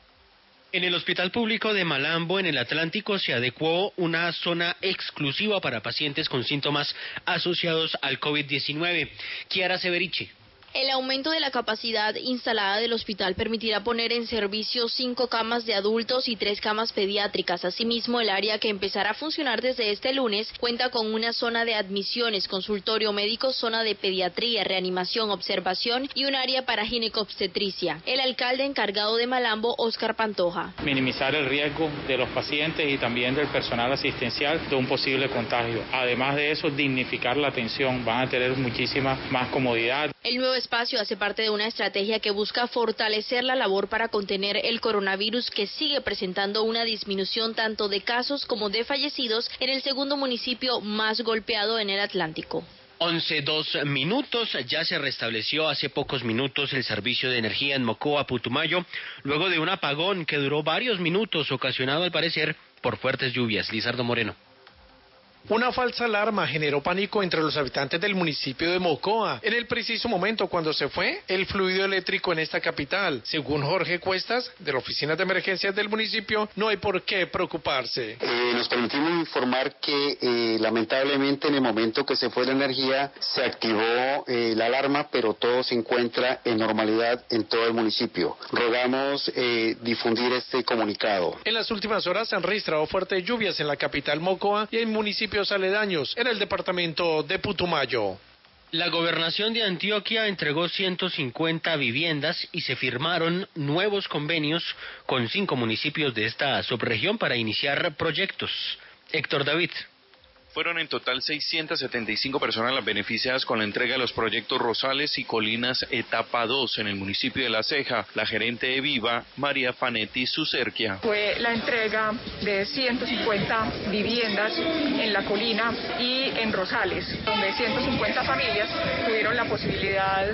En el Hospital Público de Malambo, en el Atlántico, se adecuó una zona exclusiva para pacientes con síntomas asociados al COVID-19. Kiara Severiche. El aumento de la capacidad instalada del hospital permitirá poner en servicio cinco camas de adultos y tres camas pediátricas. Asimismo, el área que empezará a funcionar desde este lunes cuenta con una zona de admisiones, consultorio médico, zona de pediatría, reanimación, observación y un área para ginecobstetricia. El alcalde encargado de Malambo, Oscar Pantoja. Minimizar el riesgo de los pacientes y también del personal asistencial de un posible contagio. Además de eso, dignificar la atención. Van a tener muchísima más comodidad. El nuevo espacio hace parte de una estrategia que busca fortalecer la labor para contener el coronavirus que sigue presentando una disminución tanto de casos como de fallecidos en el segundo municipio más golpeado en el Atlántico. 11, dos minutos. Ya se restableció hace pocos minutos el servicio de energía en Mocoa, Putumayo, luego de un apagón que duró varios minutos, ocasionado al parecer por fuertes lluvias. Lizardo Moreno. Una falsa alarma generó pánico entre los habitantes del municipio de Mocoa en el preciso momento cuando se fue el fluido eléctrico en esta capital. Según Jorge Cuestas, de la Oficina de Emergencias del municipio, no hay por qué preocuparse. Eh, nos permitimos informar que eh, lamentablemente en el momento que se fue la energía se activó eh, la alarma, pero todo se encuentra en normalidad en todo el municipio. Rogamos difundir este comunicado. En las últimas horas se han registrado fuertes lluvias en la capital Mocoa y en municipios aledaños en el departamento de Putumayo. La gobernación de Antioquia entregó 150 viviendas y se firmaron nuevos convenios con cinco municipios de esta subregión para iniciar proyectos. Héctor David. Fueron en total 675 personas las beneficiadas con la entrega de los proyectos Rosales y Colinas Etapa 2 en el municipio de La Ceja. La gerente de Viva, María Fanetti Sucerquia. Fue la entrega de 150 viviendas en La Colina y en Rosales, donde 150 familias tuvieron la posibilidad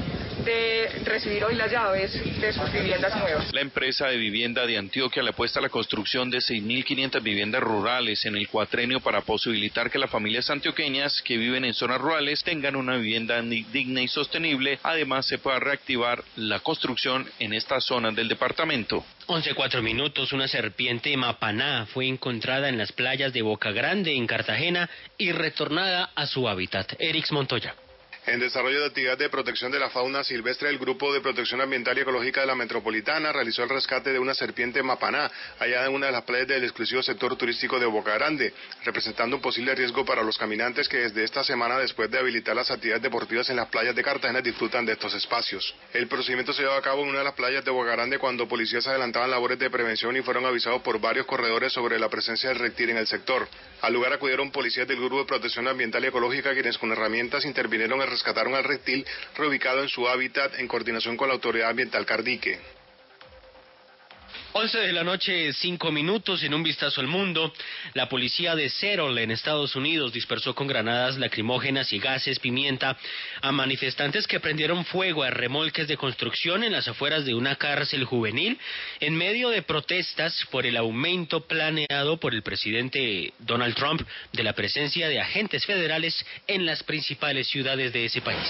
de recibir hoy las llaves de sus viviendas nuevas. La empresa de vivienda de Antioquia le apuesta a la construcción de 6.500 viviendas rurales en el cuatrenio para posibilitar que las familias antioqueñas que viven en zonas rurales tengan una vivienda digna y sostenible. Además, se pueda reactivar la construcción en estas zonas del departamento. 11.4 minutos, una serpiente mapaná fue encontrada en las playas de Boca Grande, en Cartagena, y retornada a su hábitat. Erix Montoya. En desarrollo de actividad de protección de la fauna silvestre, el Grupo de Protección Ambiental y Ecológica de la Metropolitana realizó el rescate de una serpiente mapaná allá en una de las playas del exclusivo sector turístico de Boca Grande, representando un posible riesgo para los caminantes que desde esta semana, después de habilitar las actividades deportivas en las playas de Cartagena, disfrutan de estos espacios. El procedimiento se llevó a cabo en una de las playas de Boca Grande cuando policías adelantaban labores de prevención y fueron avisados por varios corredores sobre la presencia del reptil en el sector. Al lugar acudieron policías del Grupo de Protección Ambiental y Ecológica quienes con herramientas intervinieron en rescataron al reptil reubicado en su hábitat en coordinación con la Autoridad Ambiental Cardique. 11 de la noche, 5 minutos, en un vistazo al mundo. La policía de Seattle, en Estados Unidos, dispersó con granadas lacrimógenas y gases pimienta a manifestantes que prendieron fuego a remolques de construcción en las afueras de una cárcel juvenil en medio de protestas por el aumento planeado por el presidente Donald Trump de la presencia de agentes federales en las principales ciudades de ese país.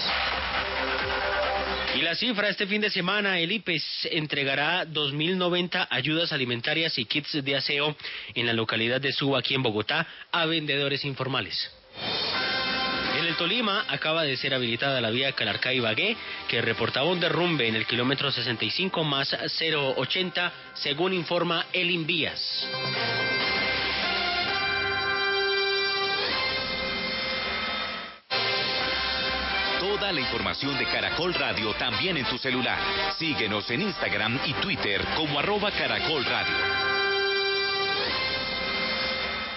Y la cifra, este fin de semana el IPES entregará 2.090 ayudas alimentarias y kits de aseo en la localidad de Suba, aquí en Bogotá, a vendedores informales. En el Tolima acaba de ser habilitada la vía Calarcá-Ibagué, que reportaba un derrumbe en el kilómetro 65 más 080, según informa el Invías. Toda la información de Caracol Radio también en tu celular. Síguenos en Instagram y Twitter como arroba Caracol Radio.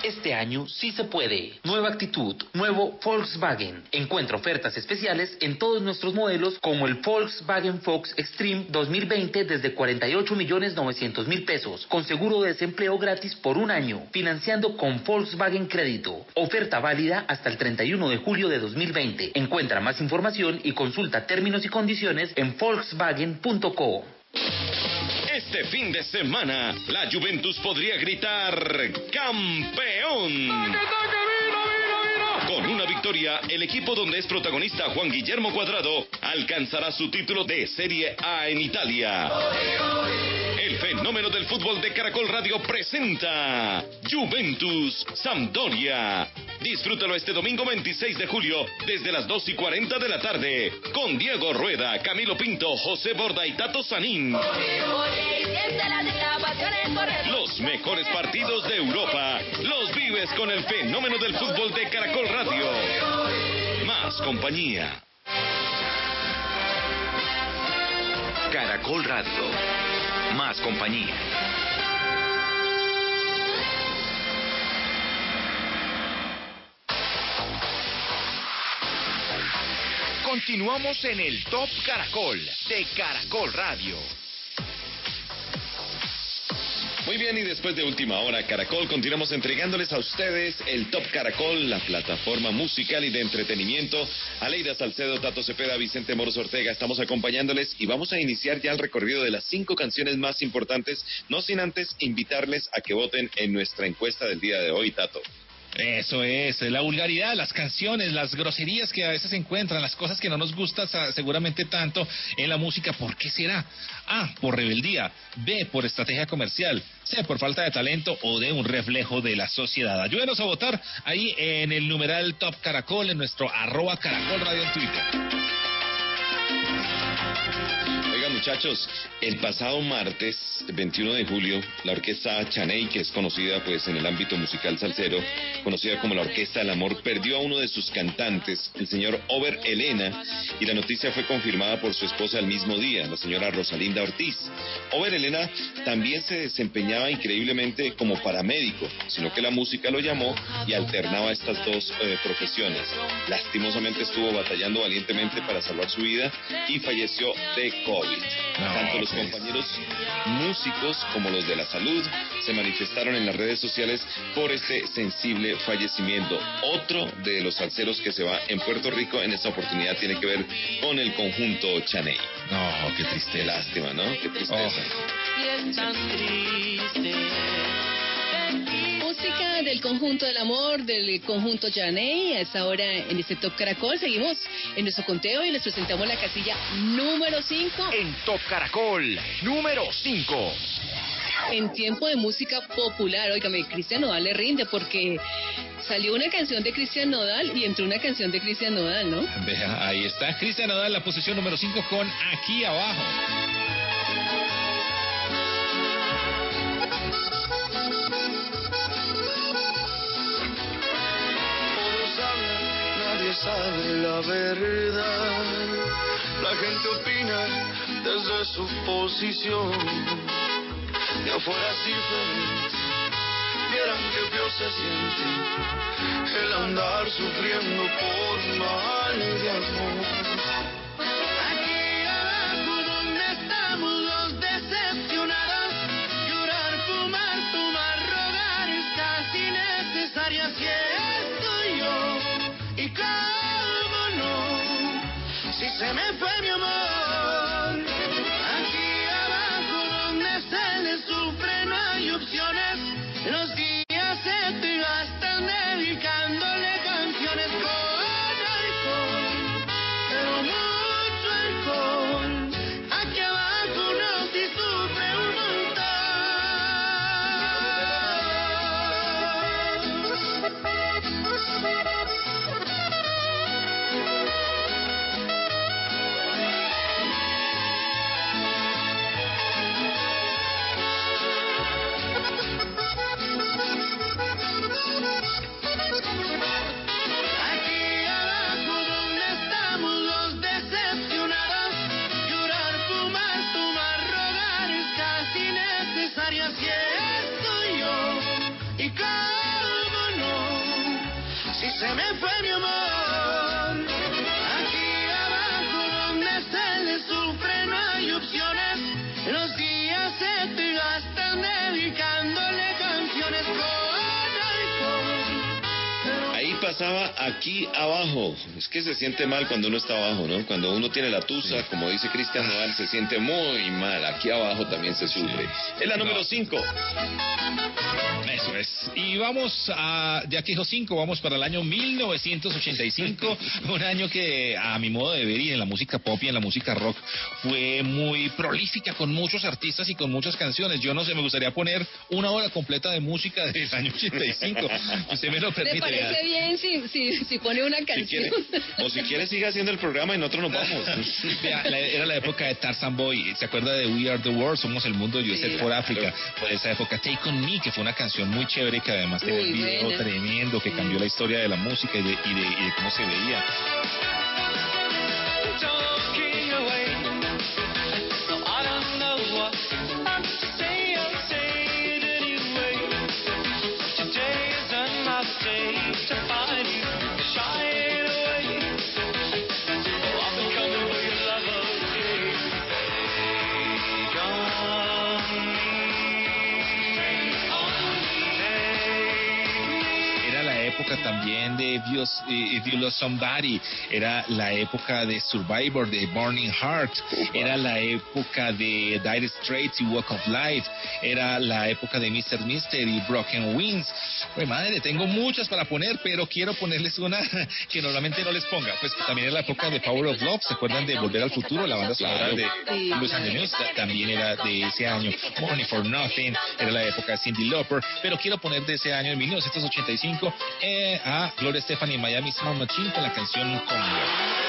Este año sí se puede. Nueva actitud, nuevo Volkswagen. Encuentra ofertas especiales en todos nuestros modelos como el Volkswagen Fox Extreme 2020 desde 48 millones 900 mil pesos, con seguro de desempleo gratis por un año, financiando con Volkswagen Crédito. Oferta válida hasta el 31 de julio de 2020. Encuentra más información y consulta términos y condiciones en volkswagen.co. Este fin de semana, la Juventus podría gritar ¡Campeón! Con una victoria, el equipo donde es protagonista Juan Guillermo Cuadrado alcanzará su título de Serie A en Italia. El fenómeno del fútbol de Caracol Radio presenta Juventus Sampdoria. Disfrútalo este domingo 26 de julio desde las 2 y 40 de la tarde con Diego Rueda, Camilo Pinto, José Borda y Tato Sanín. Los mejores partidos de Europa los vives con el fenómeno del fútbol de Caracol Radio. Más compañía. Caracol Radio. Más compañía. Continuamos en el Top Caracol de Caracol Radio. Muy bien, y después de última hora, Caracol, continuamos entregándoles a ustedes el Top Caracol, la plataforma musical y de entretenimiento. Aleida Salcedo, Tato Cepeda, Vicente Moros Ortega, estamos acompañándoles y vamos a iniciar ya el recorrido de las cinco canciones más importantes, no sin antes invitarles a que voten en nuestra encuesta del día de hoy, Tato. Eso es, la vulgaridad, las canciones, las groserías que a veces se encuentran, las cosas que no nos gustan seguramente tanto en la música, ¿por qué será? A, por rebeldía, B, por estrategia comercial, C, por falta de talento o D, un reflejo de la sociedad. Ayúdenos a votar ahí en el numeral Top Caracol, en nuestro arroba Caracol Radio en Twitter. Muchachos, el pasado martes 21 de julio, la orquesta Chaney, que es conocida pues en el ámbito musical salsero, conocida como la Orquesta del Amor, perdió a uno de sus cantantes, el señor Ober Elena, y la noticia fue confirmada por su esposa el mismo día, la señora Rosalinda Ortiz. Ober Elena también se desempeñaba increíblemente como paramédico, sino que la música lo llamó y alternaba estas dos eh, profesiones. Lastimosamente estuvo batallando valientemente para salvar su vida y falleció de COVID. Tanto los compañeros músicos como los de la salud se manifestaron en las redes sociales por este sensible fallecimiento. Otro de los salseros que se va en Puerto Rico en esta oportunidad tiene que ver con el conjunto Chaney. No, qué triste. Qué lástima, ¿no? Qué tristeza. Música del conjunto del amor, del conjunto Janey, a esta hora en este Top Caracol. Seguimos en nuestro conteo y les presentamos la casilla número 5. En Top Caracol, número 5. En tiempo de música popular, óigame, Cristian Nodal le rinde porque salió una canción de Cristian Nodal y entró una canción de Cristian Nodal, ¿no? Vea, ahí está Cristian Nodal, la posición número 5 con Aquí Abajo. Sabe la verdad. La gente opina desde su posición. De afuera diferente. Vieran que feo se siente el andar sufriendo por mal de amor. Aquí abajo donde estamos los decepcionados, llorar, fumar, tomar, rogar es casi necesario. Si se me fue mi amor. Aquí abajo? Es que se siente mal cuando uno está abajo, ¿no? Cuando uno tiene la tusa, como dice Cristian Nodal, se siente muy mal. Aquí abajo también se sufre. Es la número 5. Eso es. Y vamos a, ya que dijo 5, vamos para el año 1985, un año que a mi modo de ver y en la música pop y en la música rock fue muy prolífica con muchos artistas y con muchas canciones. Yo no sé, me gustaría poner una hora completa de música del año 85. Usted me lo permite. ¿Le parece bien si, si, si pone una canción? o si quiere siga haciendo el programa y nosotros nos vamos. Vea, la- era la época de Tarzan Boy. ¿Se acuerda de We Are the World? Somos el mundo, yo Sí. sé por África. Por esa época, Take On Me, que fue una canción muy chévere que además Muy un video tremendo que cambió la historia de la música y de, y de, y de cómo se veía. Época también de If You, If You Love Somebody, era la época de Survivor, de Burning Heart, era la época de Dire Straits y Walk of Life, era la época de Mr. Mister y Broken Wings. Pues madre, tengo muchas para poner, pero quiero ponerles una que normalmente no les ponga. Pues también era la época de Power of Love, ¿se acuerdan de Volver al Futuro? La banda sonora de Los. Angeles también era de ese año. Money for Nothing, era la época de Cindy Lauper, pero quiero poner de ese año, en 1985, eh, a Gloria Estefan y Miami Sound Machine con la canción Congo.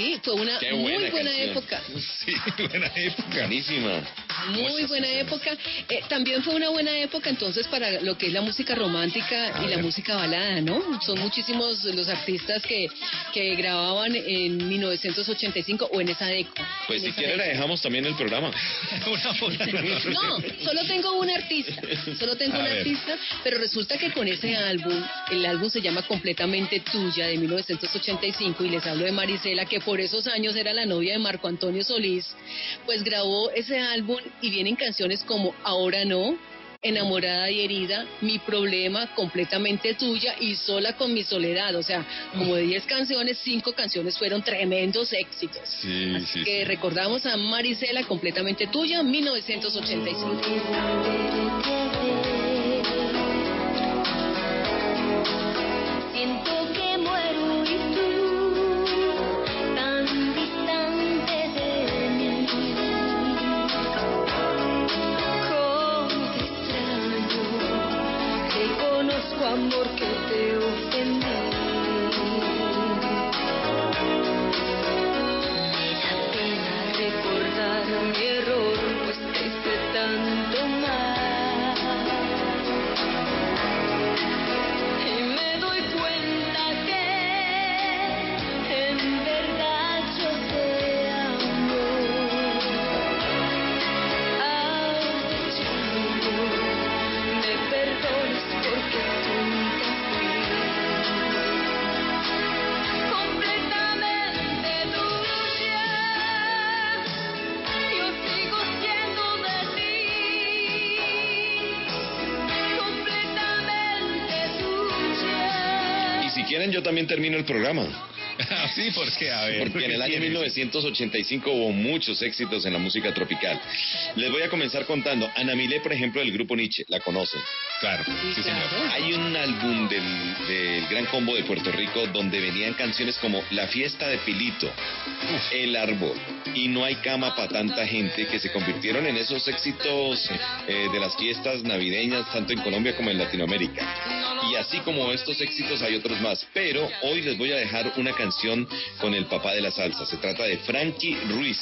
Sí, fue una muy buena buena canción. época. Sí, buena época. Buenísima. Muy buena época. Eh, también fue una buena época entonces para lo que es la música romántica y la música balada, ¿no? Son muchísimos los artistas que, que grababan en 1985 o en esa década. Pues En si esa quiere la década. dejamos también el programa. No, solo tengo un artista, solo tengo A un ver. artista, pero resulta que con ese álbum, el álbum se llama Completamente Tuya de 1985 y les hablo de Marisela, que por esos años era la novia de Marco Antonio Solís, pues grabó ese álbum y vienen canciones como Ahora no, Enamorada y herida, mi problema completamente tuya y sola con mi soledad. O sea, como de 10 canciones, 5 canciones fueron tremendos éxitos. Sí, sí, que recordamos a Marisela completamente tuya, 1985. Siento amor que también termino el programa. sí, porque a ver. Porque en el año 1985 hubo muchos éxitos en la música tropical. Les voy a comenzar contando. Ana Milé, por ejemplo, del grupo Nietzsche, la conocen. Claro, sí, señor. Hay un álbum del, del Gran Combo de Puerto Rico donde venían canciones como La fiesta de Pilito, El árbol y No hay cama para tanta gente que se convirtieron en esos éxitos eh, de las fiestas navideñas tanto en Colombia como en Latinoamérica. Y así como estos éxitos hay otros más, pero hoy les voy a dejar una canción con el papá de la salsa. Se trata de Frankie Ruiz,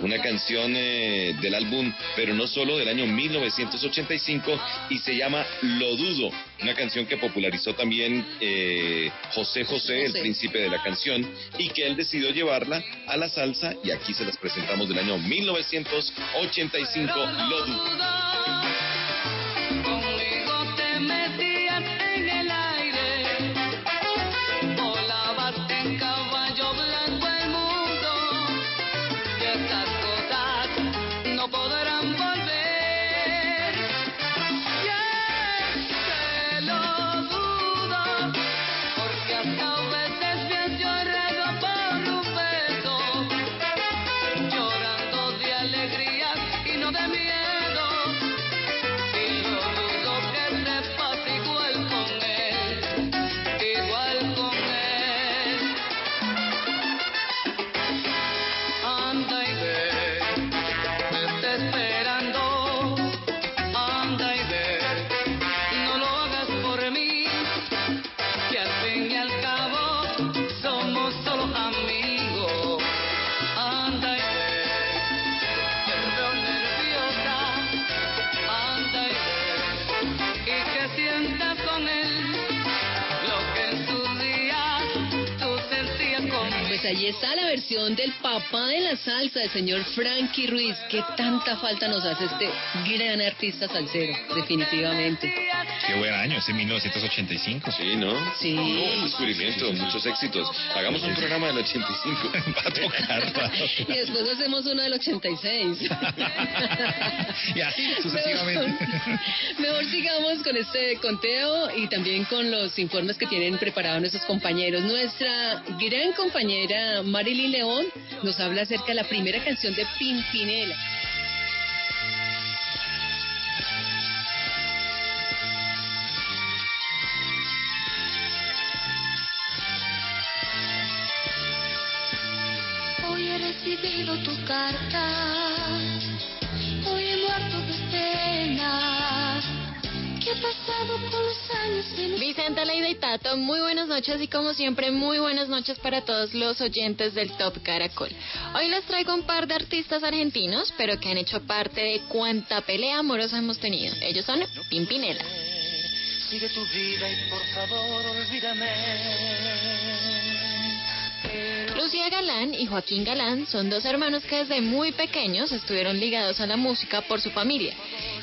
una canción eh, del álbum, pero no solo del año 1985 y se llama Lo Dudo, una canción que popularizó también eh, José José, el príncipe de la canción, y que él decidió llevarla a la salsa y aquí se las presentamos del año 1985, Lo Dudo. Conmigo te metías allí está la versión del papá de la salsa, el señor Frankie Ruiz. que tanta falta nos hace este gran artista salsero, definitivamente. Qué buen año, ese 1985. Sí, ¿no? Sí. Un descubrimiento, muchos éxitos. Hagamos un programa del 85. Va a tocar, va a tocar. Y después hacemos uno del 86. Y así sucesivamente. Mejor, mejor sigamos con este conteo y también con los informes que tienen preparados nuestros compañeros. Nuestra gran compañera Marilyn León nos habla acerca de la primera canción de Pimpinela. Muy buenas noches y como siempre muy buenas noches para todos los oyentes del Top Caracol. Hoy les traigo un par de artistas argentinos, pero que han hecho parte de cuánta pelea amorosa hemos tenido. Ellos son Pimpinela. Sigue tu vida y por favor olvídame. Lucía Galán y Joaquín Galán son dos hermanos que desde muy pequeños estuvieron ligados a la música por su familia.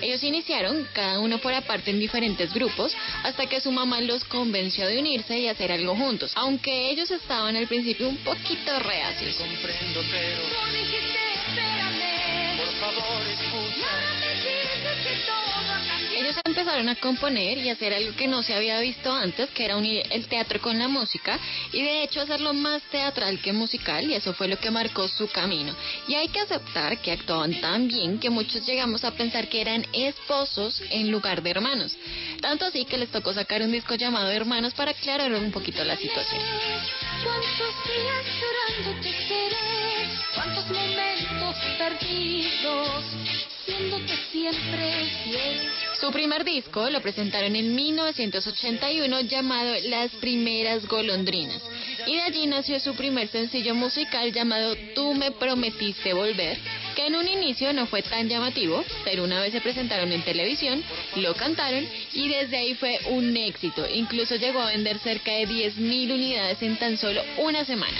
Ellos iniciaron, cada uno por aparte en diferentes grupos, hasta que su mamá los convenció de unirse y hacer algo juntos, aunque ellos estaban al principio un poquito reacios. Comprendo, pero por favor escucha. Ellos empezaron a componer y hacer algo que no se había visto antes, que era unir el teatro con la música, y de hecho hacerlo más teatral que musical, y eso fue lo que marcó su camino. Y hay que aceptar que actuaban tan bien que muchos llegamos a pensar que eran esposos en lugar de hermanos. Tanto así que les tocó sacar un disco llamado Hermanos para aclarar un poquito la situación. ¿Cuántos días llorando esperé? ¿Cuántos momentos perdidos? Su primer disco lo presentaron en 1981 llamado Las Primeras Golondrinas. Y de allí nació su primer sencillo musical llamado Tú me prometiste volver, que en un inicio no fue tan llamativo, pero una vez se presentaron en televisión, lo cantaron y desde ahí fue un éxito. Incluso llegó a vender cerca de 10.000 unidades en tan solo una semana.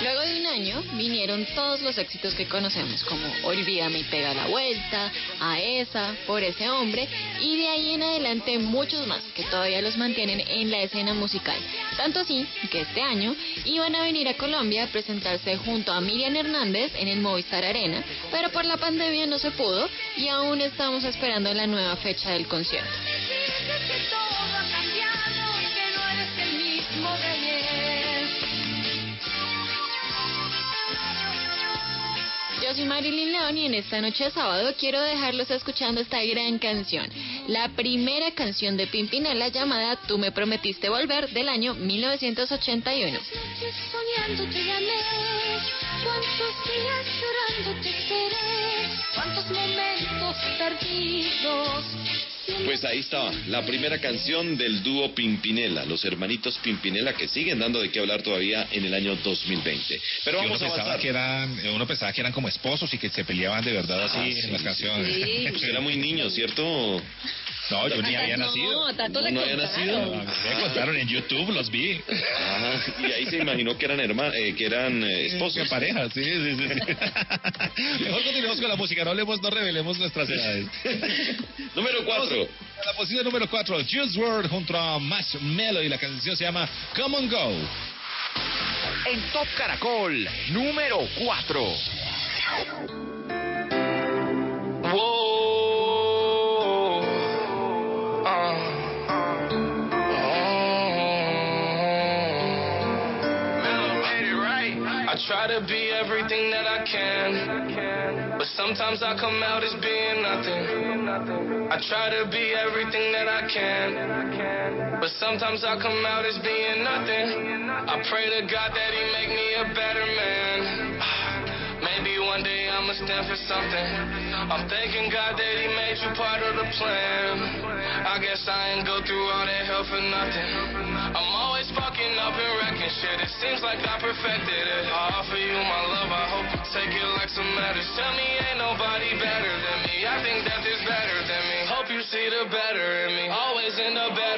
Luego de un año, vinieron todos los éxitos que conocemos, como Olvídame y pega la vuelta, A esa, Por ese hombre, y de ahí en adelante muchos más que todavía los mantienen en la escena musical. Tanto así que este año iban a venir a Colombia a presentarse junto a Miriam Hernández en el Movistar Arena, pero por la pandemia no se pudo y aún estamos esperando la nueva fecha del concierto. Yo soy Marilyn León y en esta noche de sábado quiero dejarlos escuchando esta gran canción, la primera canción de Pimpinela llamada Tú me prometiste volver del año 1981. Soñando te llamé, cuántos días llorando te esperé, cuántos momentos perdidos. Pues ahí estaba, la primera canción del dúo Pimpinela, los hermanitos Pimpinela que siguen dando de qué hablar todavía en el año 2020. Pero vamos uno a pensaba que eran, uno pensaba que eran como esposos y que se peleaban de verdad así Ah, en sí, las canciones. sí. Usted era muy niño, ¿cierto? No, yo ni había no, nacido. a Tato le ¿No había contaron. nacido? Me contaron en YouTube, los vi. Ah, y ahí se imaginó que eran hermanos, que eran eh, esposos. Que pareja, sí, sí, sí. Mejor continuemos con la música, no hablemos, no revelemos nuestras edades. Número 4. La posición número 4, Juice WRLD junto a Marshmello y la canción se llama Come on Go. En Top Caracol, número 4. I try to be everything that I can, but sometimes I come out as being nothing. I try to be everything that I can, but sometimes I come out as being nothing. I pray to God that He make me a better man. Maybe one day I'ma stand for something. I'm thanking God that He made you part of the plan. I guess I ain't go through all that hell for nothing. I'm always fucking up and wrecking shit. It seems like I perfected it. I offer you my love. I hope take it like some matters. Tell me ain't nobody better than me. I think that there's better than me. Hope you see the better in me. Always in the better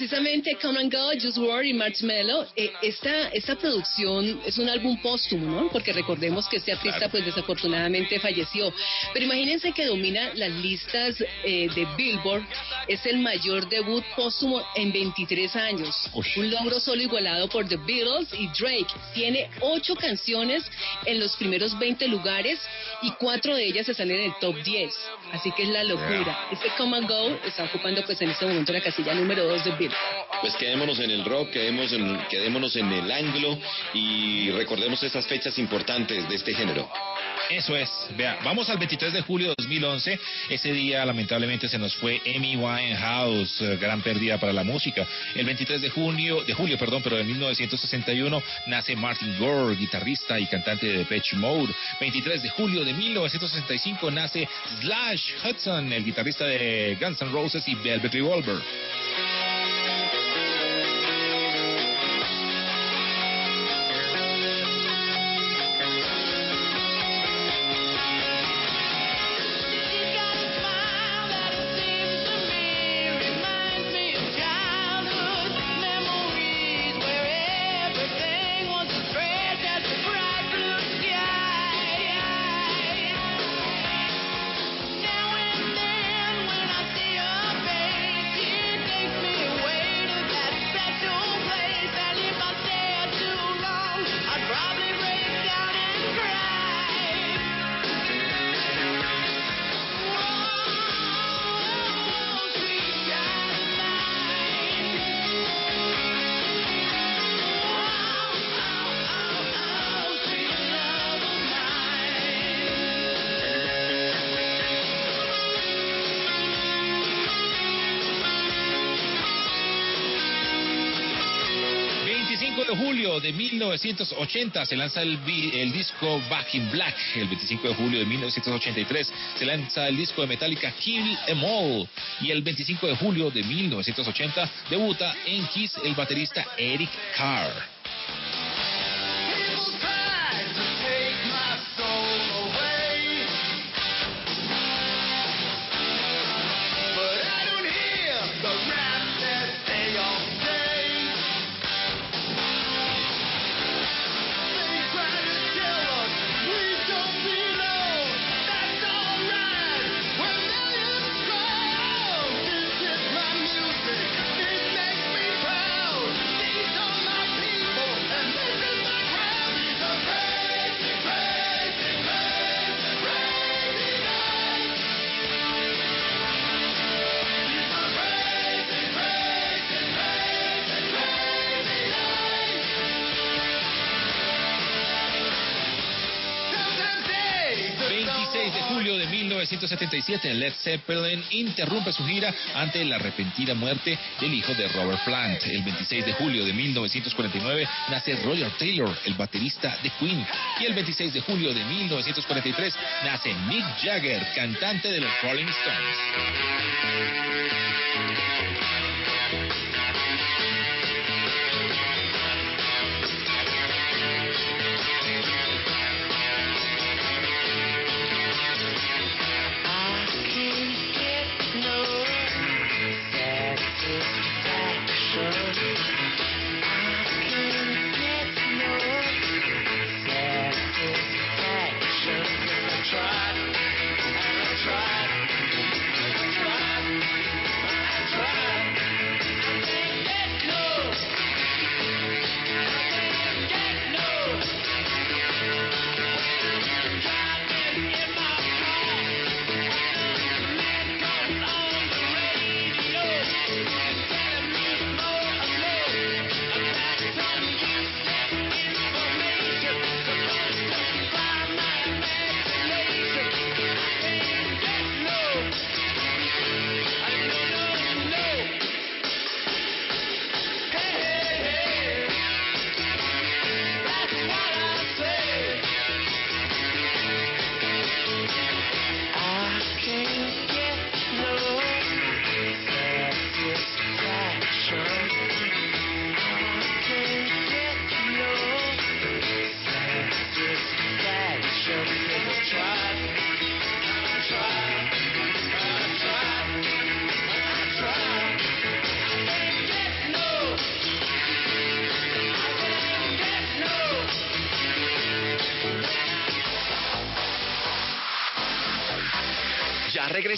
precisamente Come and Go, Just Word y Marshmello. Eh, esta, esta producción es un álbum póstumo, ¿no? Porque recordemos que este artista pues desafortunadamente falleció. Pero imagínense que domina las listas eh, de Billboard. Es el mayor debut póstumo en 23 años. Un logro solo igualado por The Beatles y Drake. Tiene ocho canciones en los primeros 20 lugares y cuatro de ellas están en el top 10. Así que es la locura. Este Come and Go está ocupando pues en este momento la casilla número 2 de Billboard. Pues quedémonos en el rock, quedémonos en, quedémonos en el anglo y recordemos estas fechas importantes de este género. Eso es. Vea, vamos al 23 de julio de 2011. Ese día, lamentablemente, se nos fue Amy Winehouse, eh, gran pérdida para la música. El 23 de junio, de julio, perdón, pero de 1961 nace Martin Gore, guitarrista y cantante de Depeche Mode. 23 de julio de 1965 nace Slash Hudson, el guitarrista de Guns N' Roses y Velvet Revolver. 1980 se lanza el, el, disco Back in Black. El 25 de julio de 1983 se lanza el disco de Metallica Kill Em All. Y el 25 de julio de 1980 debuta en Kiss el baterista Eric Carr. 1977, Led Zeppelin interrumpe su gira ante la repentina muerte del hijo de Robert Plant. El 26 de julio de 1949 nace Roger Taylor, el baterista de Queen. Y el 26 de julio de 1943 nace Mick Jagger, cantante de los Rolling Stones.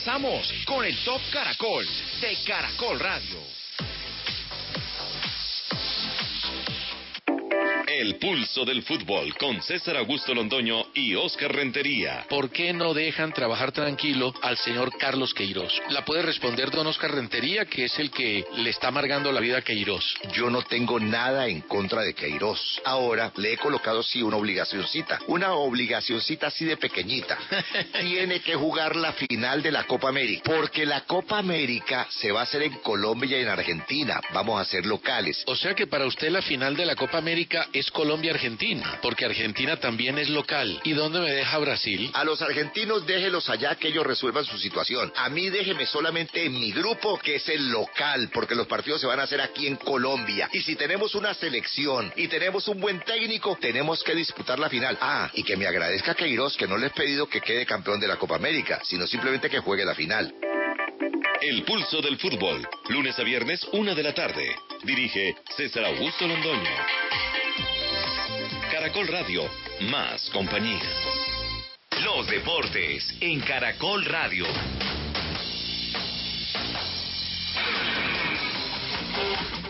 Regresamos con el Top Caracol de Caracol Radio. Pulso del fútbol con César Augusto Londoño y Oscar Rentería. ¿Por qué no dejan trabajar tranquilo al señor Carlos Queiroz? La puede responder don Oscar Rentería, que es el que le está amargando la vida a Queiroz. Yo no tengo nada en contra de Queiroz. Ahora le he colocado sí una obligacioncita. Una obligacioncita así de pequeñita. Tiene que jugar la final de la Copa América. Porque la Copa América se va a hacer en Colombia y en Argentina. Vamos a ser locales. O sea que para usted la final de la Copa América es Colombia-Argentina, porque Argentina también es local. ¿Y dónde me deja Brasil? A los argentinos déjelos allá que ellos resuelvan su situación. A mí déjeme solamente en mi grupo, que es el local, porque los partidos se van a hacer aquí en Colombia. Y si tenemos una selección y tenemos un buen técnico, tenemos que disputar la final. Ah, y que me agradezca Queiroz que no le he pedido que quede campeón de la Copa América, sino simplemente que juegue la final. El pulso del fútbol, lunes a viernes, una de la tarde. Dirige César Augusto Londoño. Caracol Radio, más compañía. Los deportes en Caracol Radio.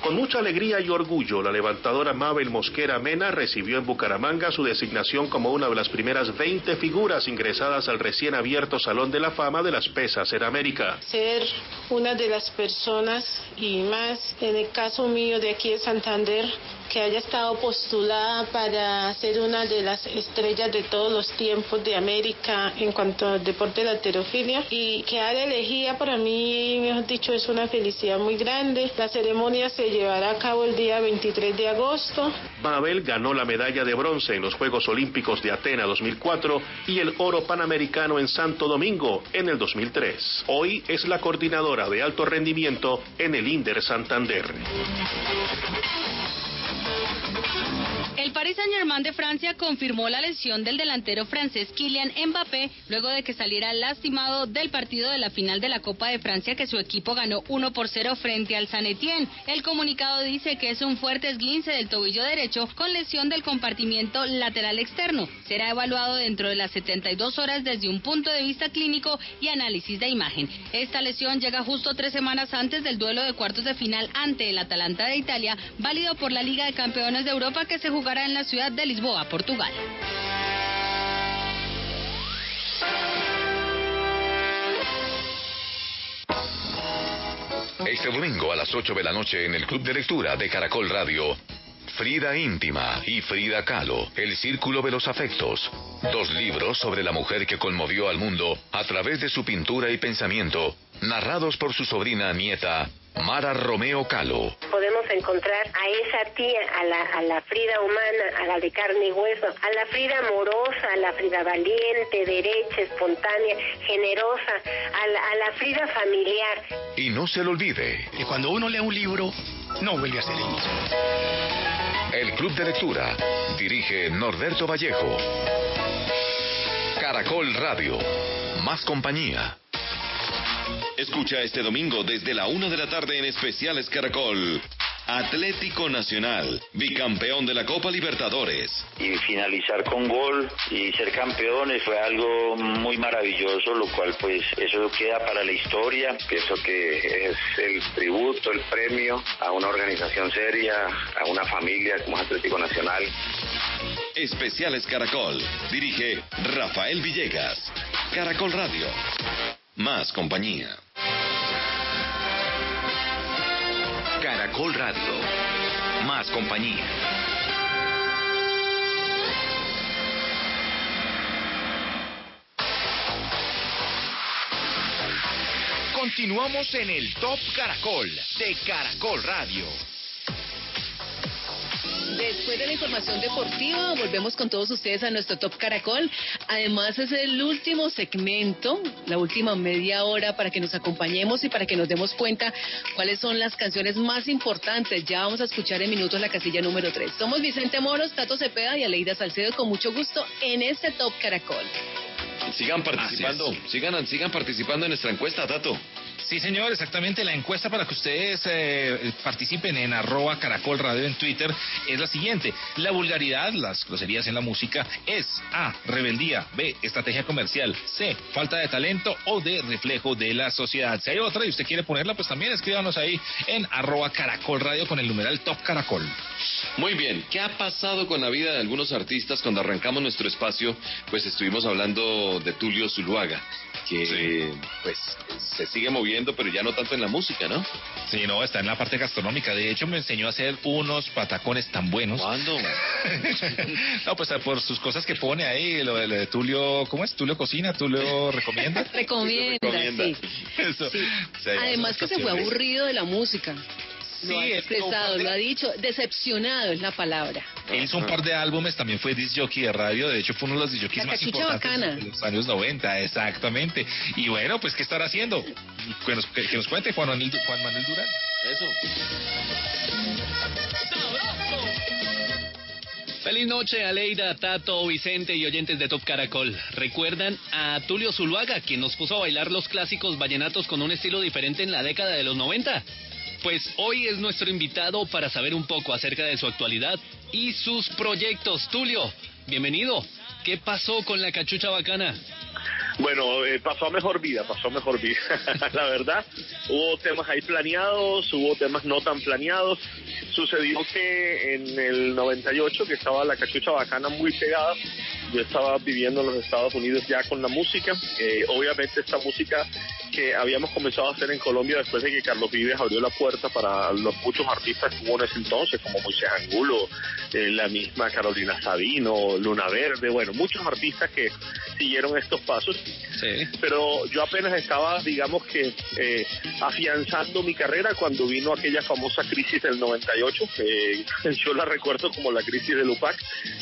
Con mucha alegría y orgullo, la levantadora Mabel Mosquera Mena recibió en Bucaramanga su designación como una de las primeras 20 figuras ingresadas al recién abierto Salón de la Fama de las Pesas en América. Ser una de las personas, y más en el caso mío de aquí de Santander, que haya estado postulada para ser una de las estrellas de todos los tiempos de América en cuanto al deporte de la alterofilia y que haya elegida para mí, mejor dicho, es una felicidad muy grande. La ceremonia se llevará a cabo el día 23 de agosto. Mabel ganó la medalla de bronce en los Juegos Olímpicos de Atena 2004 y el oro panamericano en Santo Domingo en el 2003. Hoy es la coordinadora de alto rendimiento en el Inder Santander. El Paris Saint-Germain de Francia confirmó la lesión del delantero francés Kylian Mbappé luego de que saliera lastimado del partido de la final de la Copa de Francia que su equipo ganó 1 por 0 frente al San Etienne. El comunicado dice que es un fuerte esguince del tobillo derecho con lesión del compartimiento lateral externo. Será evaluado dentro de las 72 horas desde un punto de vista clínico y análisis de imagen. Esta lesión llega justo tres semanas antes del duelo de cuartos de final ante el Atalanta de Italia, válido por la Liga Campeones de Europa que se jugará en la ciudad de Lisboa, Portugal. Este domingo a las 8 de la noche en el Club de Lectura de Caracol Radio. Frida Íntima y Frida Kahlo, El Círculo de los Afectos. Dos libros sobre la mujer que conmovió al mundo a través de su pintura y pensamiento, narrados por su sobrina nieta, Mara Romeo Kahlo. Podemos encontrar a esa tía, a la, a la Frida humana, a la de carne y hueso, a la Frida amorosa, a la Frida valiente, derecha, espontánea, generosa, a la, a la Frida familiar. Y no se lo olvide, Que cuando uno lee un libro, no vuelve a ser el mismo. el Club de Lectura. Dirige Norberto Vallejo. Caracol Radio. Más compañía. Escucha este domingo desde la una de la tarde en Especiales Caracol. Atlético Nacional, bicampeón de la Copa Libertadores. y finalizar con gol y ser campeones fue algo muy maravilloso, lo cual pues eso queda para la historia, pienso que es el tributo, el premio a una organización seria, a una familia como es Atlético Nacional. Especiales Caracol. Dirige Rafael Villegas. Caracol Radio. Más compañía. Caracol Radio. Más compañía. Continuamos en el Top Caracol de Caracol Radio. Después de la información deportiva, volvemos con todos ustedes a nuestro Top Caracol. Además, es el último segmento, la última media hora para que nos acompañemos y para que nos demos cuenta cuáles son las canciones más importantes. Ya vamos a escuchar en minutos la casilla número 3. Somos Vicente Moros, Tato Cepeda y Aleida Salcedo con mucho gusto en este Top Caracol. Sigan participando, sigan, sigan participando en nuestra encuesta, Tato. Sí, señor, exactamente. La encuesta para que ustedes eh, participen en arroba caracol radio en Twitter es la siguiente. La vulgaridad, las groserías en la música, es A, rebeldía, B, estrategia comercial, C, falta de talento o D, reflejo de la sociedad. Si hay otra y usted quiere ponerla, pues también escríbanos ahí en arroba caracol radio con el numeral top caracol. Muy bien, ¿qué ha pasado con la vida de algunos artistas cuando arrancamos nuestro espacio? Pues estuvimos hablando de Tulio Zuluaga, que pues se sigue moviendo, pero ya no tanto en la música, ¿no? Sí, no, está en la parte gastronómica. De hecho, me enseñó a hacer unos patacones tan buenos. ¿Cuándo? no, pues por sus cosas que pone ahí, lo de, lo de Tulio, ¿cómo es? Tulio cocina, Tulio recomienda. Recomienda, Recomienda. sí. Eso. Sí. Sí, Además que se fue aburrido de la música. Sí, ha es expresado, lo ha dicho, decepcionado es la palabra. Él hizo un par de álbumes, también fue disc jockey de radio, de hecho fue uno de los disc jockeys más importantes bacana. de los años 90, exactamente. Y bueno, pues ¿qué estará haciendo? Que nos, que- que nos cuente Juan Manuel, Juan Manuel Durán. Eso. Feliz noche, Aleida, Tato, Vicente y oyentes de Top Caracol. ¿Recuerdan a Tulio Zuluaga, quien nos puso a bailar los clásicos vallenatos con un estilo diferente en la década de los 90? Pues hoy es nuestro invitado para saber un poco acerca de su actualidad y sus proyectos. Tulio, bienvenido. ¿Qué pasó con la cachucha bacana? Bueno, eh, pasó a mejor vida, pasó a mejor vida. la verdad, hubo temas ahí planeados, hubo temas no tan planeados. Sucedió que en el 98, que estaba la cachucha bacana muy pegada, yo estaba viviendo en los Estados Unidos ya con la música. Eh, obviamente esta música que habíamos comenzado a hacer en Colombia después de que Carlos Vives abrió la puerta para los muchos artistas que hubo en ese entonces, como Moisés Angulo, eh, la misma Carolina Sabino, Luna Verde, bueno, muchos artistas que siguieron estos pasos. Pero yo apenas estaba, digamos que, eh, afianzando mi carrera cuando vino aquella famosa crisis del 98, que yo la recuerdo como la crisis del UPAC,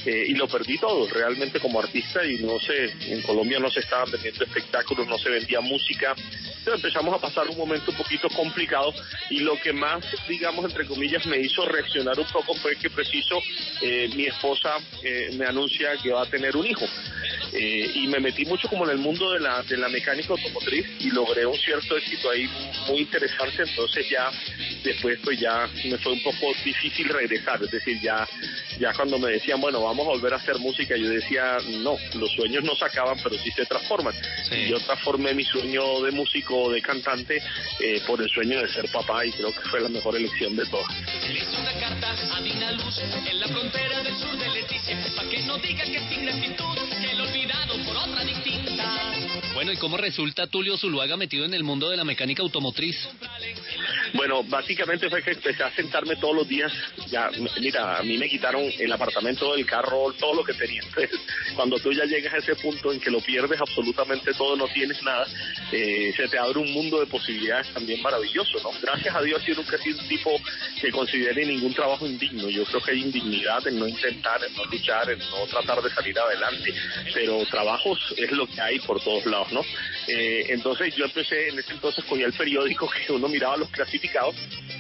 eh, y lo perdí todo, realmente como artista, y no sé, en Colombia no se estaban vendiendo espectáculos, no se vendía música, entonces empezamos a pasar un momento un poquito complicado, y lo que más, digamos, entre comillas, me hizo reaccionar un poco fue que preciso eh, mi esposa eh, me anuncia que va a tener un hijo. Eh, y me metí mucho como en el mundo de la, de la mecánica automotriz y logré un cierto éxito ahí muy interesante, entonces ya después pues ya me fue un poco difícil regresar, es decir, ya, ya cuando me decían, bueno, vamos a volver a hacer música, yo decía, no, los sueños no se acaban, pero sí se transforman. Y yo transformé mi sueño de músico, de cantante, eh, por el sueño de ser papá y creo que fue la mejor elección de todas. Le hice una carta a Dina Luz en la frontera del sur de Leticia, para que no diga que sin gratitud, que lo olvidado por otra distinta. Bueno, ¿y cómo resulta Tulio Zuluaga metido en el mundo de la mecánica automotriz? Bueno, básicamente fue que empecé a sentarme todos los días. Ya, mira, a mí me quitaron el apartamento, el carro, todo lo que tenía. Entonces, cuando tú ya llegas a ese punto en que lo pierdes absolutamente todo, no tienes nada, eh, se te abre un mundo de posibilidades también maravilloso, ¿no? Gracias a Dios yo nunca he sido un tipo que considere ningún trabajo indigno. Yo creo que hay indignidad en no intentar, en no luchar, en no tratar de salir adelante. Pero trabajos es lo que hay por todos lados, ¿no? Eh, entonces yo empecé, en ese entonces cogía el periódico que uno miraba los clasificados,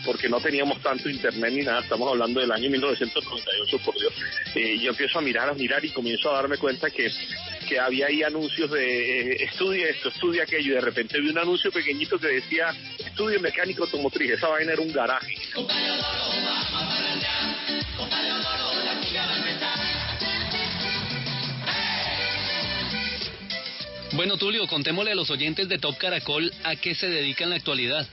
porque no teníamos tanto internet ni nada, estamos hablando del año 1998, por Dios. Eh, yo empiezo a mirar, a mirar y comienzo a darme cuenta que que había ahí anuncios de eh, estudia esto, estudia aquello, y de repente vi un anuncio pequeñito que decía estudio mecánico automotriz, esa vaina era un garaje. Bueno, Tulio, contémosle a los oyentes de Top Caracol a qué se dedica en la actualidad.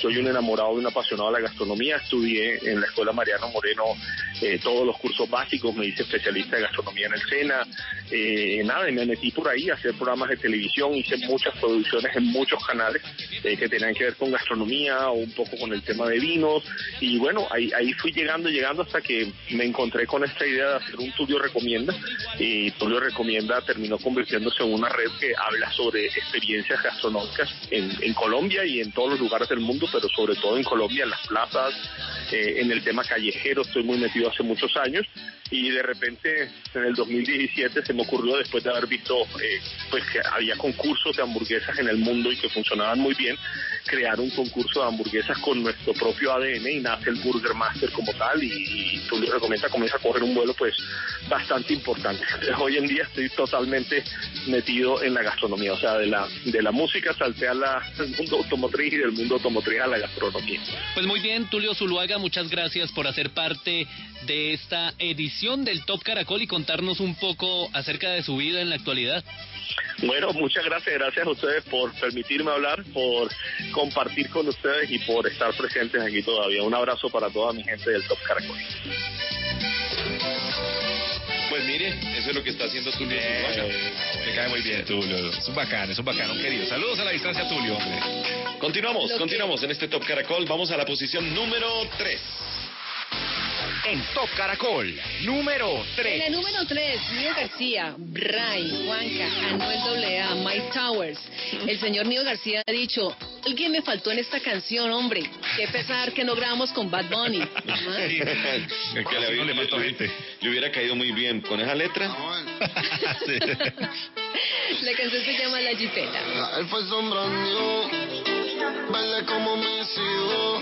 Soy un enamorado y un apasionado de la gastronomía. Estudié en la Escuela Mariano Moreno eh, todos los cursos básicos, me hice especialista de gastronomía en el SENA. Eh, nada, y me metí por ahí a hacer programas de televisión, hice muchas producciones en muchos canales eh, que tenían que ver con gastronomía o un poco con el tema de vinos. Y bueno, ahí, ahí fui llegando, llegando hasta que me encontré con esta idea de hacer un Tulio Recomienda. Y Tulio Recomienda terminó convirtiéndose en una red que habla sobre experiencias gastronómicas en, en Colombia y en todos los lugares del mundo, pero sobre todo en Colombia, en las plazas, eh, en el tema callejero, estoy muy metido hace muchos años. Y de repente en el 2017 se me ocurrió después de haber visto eh, pues que había concursos de hamburguesas en el mundo y que funcionaban muy bien crear un concurso de hamburguesas con nuestro propio ADN y nace el Burger Master como tal y, y tú le recomiendas comienza a correr un vuelo pues bastante importante hoy en día estoy totalmente metido en la gastronomía o sea de la de la música salté al mundo automotriz y del mundo automotriz a la gastronomía Pues muy bien, Tulio Zuluaga, muchas gracias por hacer parte de esta edición del Top Caracol y contarnos un poco acerca de su vida en la actualidad. Bueno, muchas gracias, gracias a ustedes por permitirme hablar, por compartir con ustedes y por estar presentes aquí todavía. Un abrazo para toda mi gente del Top Caracol. Pues mire, eso es lo que está haciendo Tulio Zuluaga. Me cae muy bien, Tulio. Es un bacano, es un bacano, querido. Saludos a la distancia, Tulio, hombre. Continuamos, Lo que- continuamos en este Top Caracol. Vamos a la posición número 3. En Top Caracol, número En 3. la número 3, Nio García, Bray, Juanca, Anuel AA, Mike Towers. El señor Nio García ha dicho, alguien me faltó en esta canción, hombre. Qué pesar que no grabamos con Bad Bunny. Ajá. El que le, había- le- le- le hubiera caído muy bien con esa letra. La canción se llama La Jipeta. Verde como me sigo.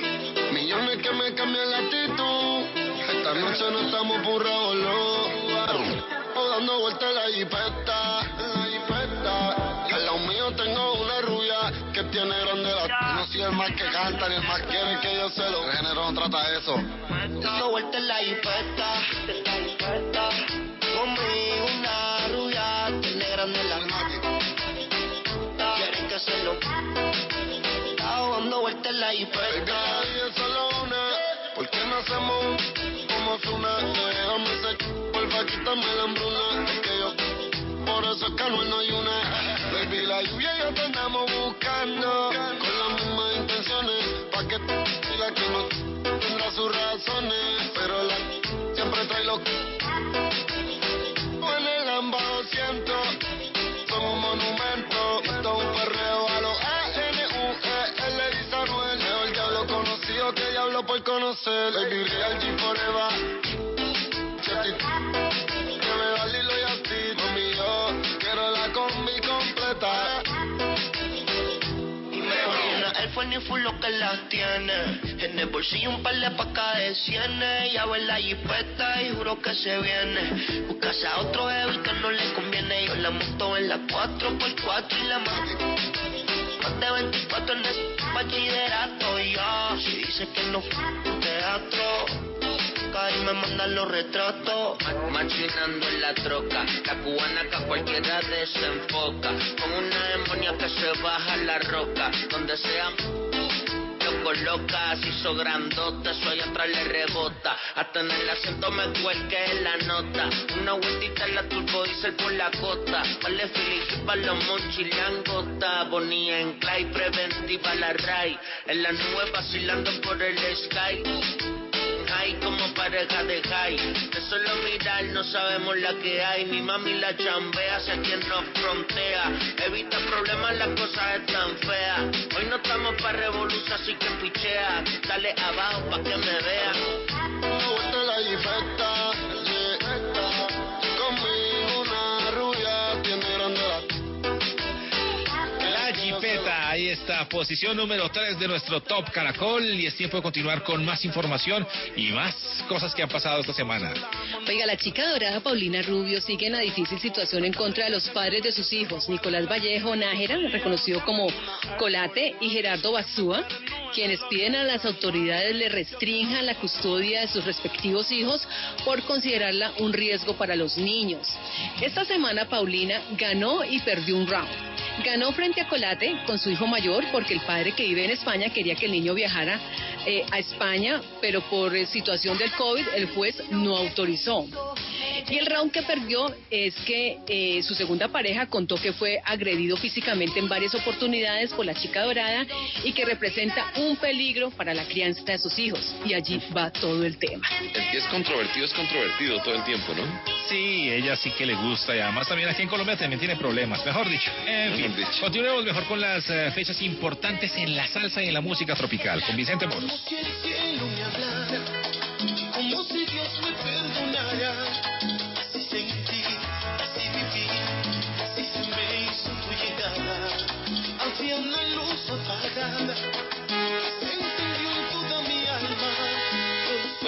Millones que me cambian la actitud. Esta noche no estamos burrados, O dando vueltas en la jipeta, en la jipeta. Al lado mío tengo una rubia que tiene grande la. No soy el más que canta ni el más quiere que yo se lo. El género no trata eso. Dando vueltas en la jipeta, en la jipeta. Conmigo una rubia tiene grande la. Vueltas en la jipeta. Y es solo una. ¿Por qué no hacemos como Zuna? Déjame ser. Porfa, quítame la hambruna. Es que yo por eso es que Anuel no hay una. Baby, la lluvia y yo te andamos buscando. Con las mismas intenciones. Pa' que tú digas que no tendrá sus razones. Pero la siempre trae lo diablo por conocer. Baby, real G forever. Si a ti que me da Lilo y a ti, mami, yo quiero la combi completa. El phone y full lo que las tiene. En el bolsillo un par de pacas de cienes. Ya ve la jipeta y juro que se viene. Buscase a otro heavy que no le conviene. Yo la monto en la 4x4 y la más. Más de 24 en el bachillerato. Ya, si dice que no fue un teatro. Y me mandan los retratos. Machinando en la troca, la cubana que a cualquiera desenfoca. Con una demonia que se baja la roca, donde sea lo coloca, se hizo grandota, eso allá atrás le rebota. Hasta en el asiento me cuelque la nota. Una vueltita en la turbo diesel por la costa. Vale Filipe para los mochilangota. Bonía en Clay, preventiva la Ray. En la nube vacilando por el sky como pareja de high. De solo mirar no sabemos la que hay. Mi mami la chambea, sé quien nos frontea. Evita problemas, las cosas están feas. Hoy no estamos para revolución, así que pichea. Dale abajo pa' que me vean. Vuelta Está, posición número 3 de nuestro Top Caracol y es tiempo de continuar con más información y más cosas que han pasado esta semana. Oiga, la chica dorada Paulina Rubio sigue en la difícil situación en contra de los padres de sus hijos, Nicolás Vallejo Nájera, reconocido como Colate, y Gerardo Basúa, quienes piden a las autoridades le restrinjan la custodia de sus respectivos hijos por considerarla un riesgo para los niños. Esta semana Paulina ganó y perdió un round. Ganó frente a Colate con su hijo mayor porque el padre que vive en España quería que el niño viajara eh, a España, pero por eh, situación del COVID el juez no autorizó. Y el round que perdió es que eh, su segunda pareja contó que fue agredido físicamente en varias oportunidades por la chica dorada y que representa un peligro para la crianza de sus hijos. Y allí va todo el tema. El que es controvertido es controvertido todo el tiempo, ¿no? Sí, ella sí que le gusta y además también aquí en Colombia también tiene problemas, mejor dicho. En fin, continuemos mejor con las eh, fechas importantes en la salsa y en la música tropical con Vicente Moros. Si Había una luz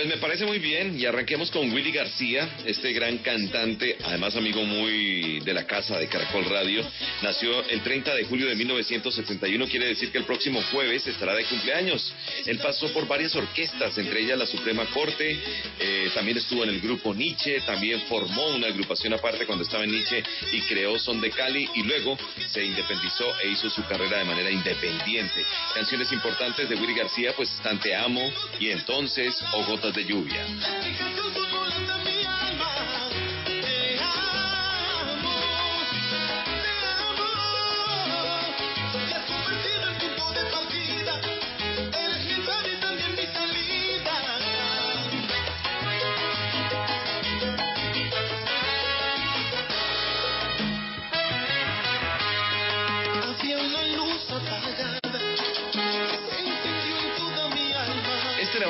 Pues me parece muy bien y arranquemos con Willy García, este gran cantante, además amigo muy de la casa de Caracol Radio. Nació el 30 de julio de 1971, quiere decir que el próximo jueves estará de cumpleaños. Él pasó por varias orquestas, entre ellas la Suprema Corte, eh, también estuvo en el grupo Nietzsche, también formó una agrupación aparte cuando estaba en Nietzsche y creó Son de Cali y luego se independizó e hizo su carrera de manera independiente. Canciones importantes de Willy García pues están Te Amo y Entonces de Lluvia.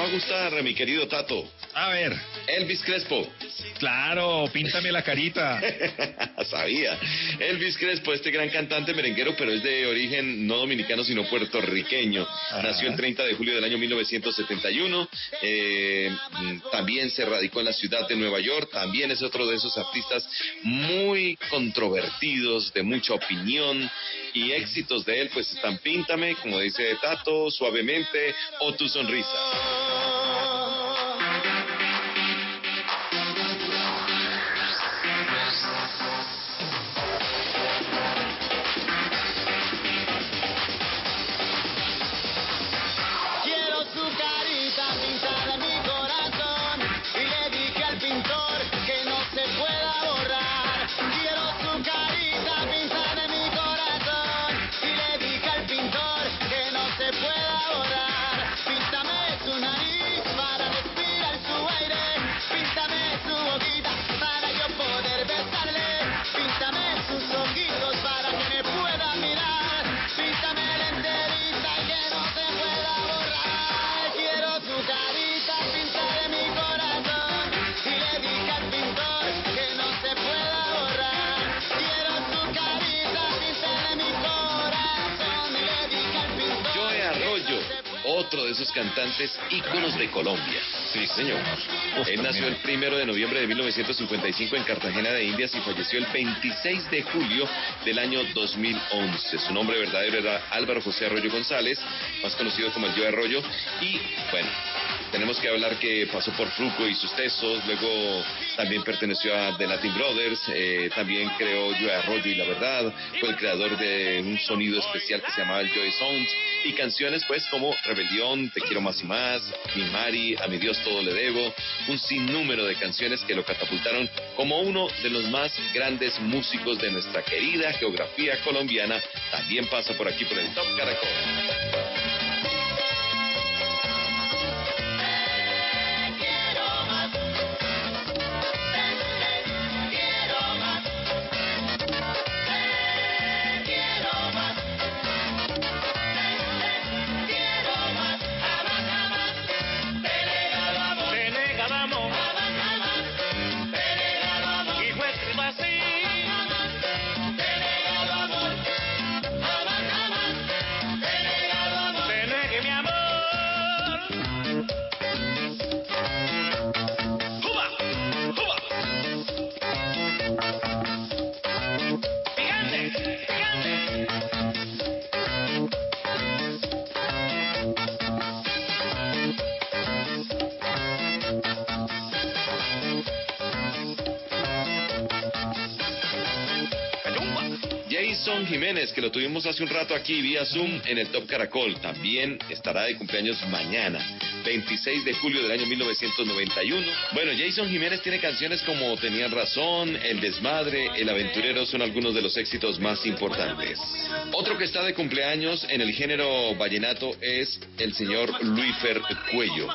Va a gustar, mi querido Tato. A ver. Elvis Crespo. Claro, píntame la carita. Sabía. Elvis Crespo, este gran cantante merenguero, pero es de origen no dominicano, sino puertorriqueño. Nació el 30 de julio del año 1971. Eh, mm, también se radicó en la ciudad de Nueva York. También es otro de esos artistas muy controvertidos, de mucha opinión. Y éxitos de él, pues están Píntame, como dice Tato, Suavemente o Tu Sonrisa. Cantantes íconos de Colombia. Sí, señor. Él nació el primero de noviembre de 1955 en Cartagena de Indias y falleció el 26 de julio del año 2011. Su nombre verdadero era Álvaro José Arroyo González, más conocido como el Yo Arroyo. Y bueno, tenemos que hablar que pasó por Fruco y sus tesos, luego también perteneció a The Latin Brothers, eh, también creó Joe Arroyo y La Verdad, fue el creador de un sonido especial que se llamaba el Joy Sounds y canciones pues como Rebelión, Te Quiero Más y Más, Mi Mari, A Mi Dios Todo Le Debo, un sinnúmero de canciones que lo catapultaron como uno de los más grandes músicos de nuestra querida geografía colombiana, también pasa por aquí por el Top Caracol. Hace un rato aquí vía Zoom en el Top Caracol, también estará de cumpleaños mañana, 26 de julio del año 1991. Bueno, Jason Jiménez tiene canciones como Tenían Razón, El Desmadre, El Aventurero son algunos de los éxitos más importantes. Otro que está de cumpleaños en el género vallenato es el señor Luisfer Cuello.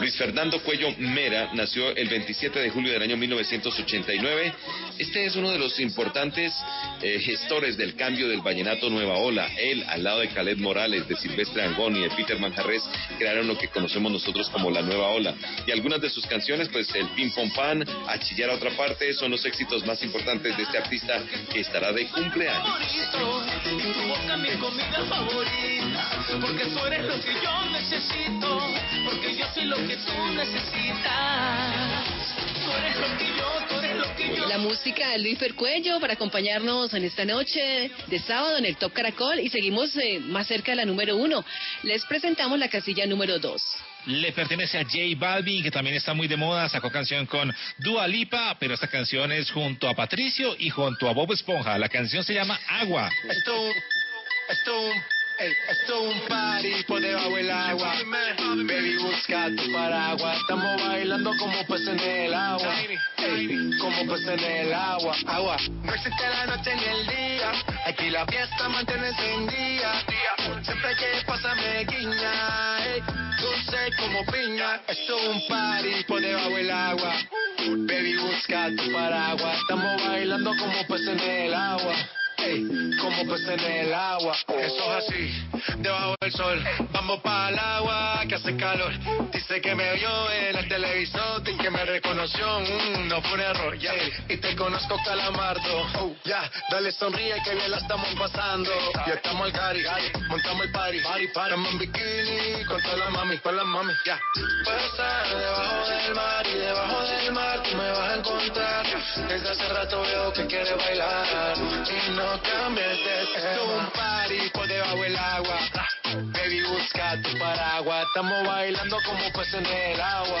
Luis Fernando Cuello Mera nació el 27 de julio del año 1989. Este es uno de los importantes eh, gestores del cambio del vallenato Nueva Ola. Él, al lado de Caled Morales, de Silvestre Angón y de Peter Manjarres, crearon lo que conocemos nosotros como la Nueva Ola. Y algunas de sus canciones, pues el Pim Pom Pan, A Chillar a otra parte, son los éxitos más importantes de este artista que estará de cumpleaños. Porque tú eres lo que yo necesito, porque yo soy lo que tú necesitas. La música de Luis Percuello para acompañarnos en esta noche de sábado en el Top Caracol y seguimos eh, más cerca de la número uno. Les presentamos la casilla número dos. Le pertenece a J Balvin, que también está muy de moda, sacó canción con Dua Lipa, pero esta canción es junto a Patricio y junto a Bob Esponja. La canción se llama Agua. Esto, esto, ey, esto es un party por debajo del agua. Baby, busca tu paraguas. Estamos bailando como peces en el agua. Ey, como peces en el agua. Agua. No existe la noche ni el día. Aquí la fiesta mantiene encendida. Siempre que pasa me guiña. Ey, como piña. Esto es un party por debajo del agua. Baby, busca tu paraguas. Estamos bailando como peces en el agua. Como peces en el agua. Eso es así, debajo del sol. Vamos para el agua que hace calor. Dice que me vio en el televisor y que me reconoció. Mm, no fue un error. Y te conozco, calamardo. Oh, ya, dale sonríe que bien la estamos pasando. Ya estamos al cari, montamos el party. Party, party. Estamos en bikini con todas las mami, con las mami, ya. Puedo estar debajo del mar y debajo del mar tú me vas a encontrar. Desde hace rato veo que quieres bailar cambies de. Esto es un party por debajo del agua. Baby, busca tu paraguas. Estamos bailando como peces en el agua.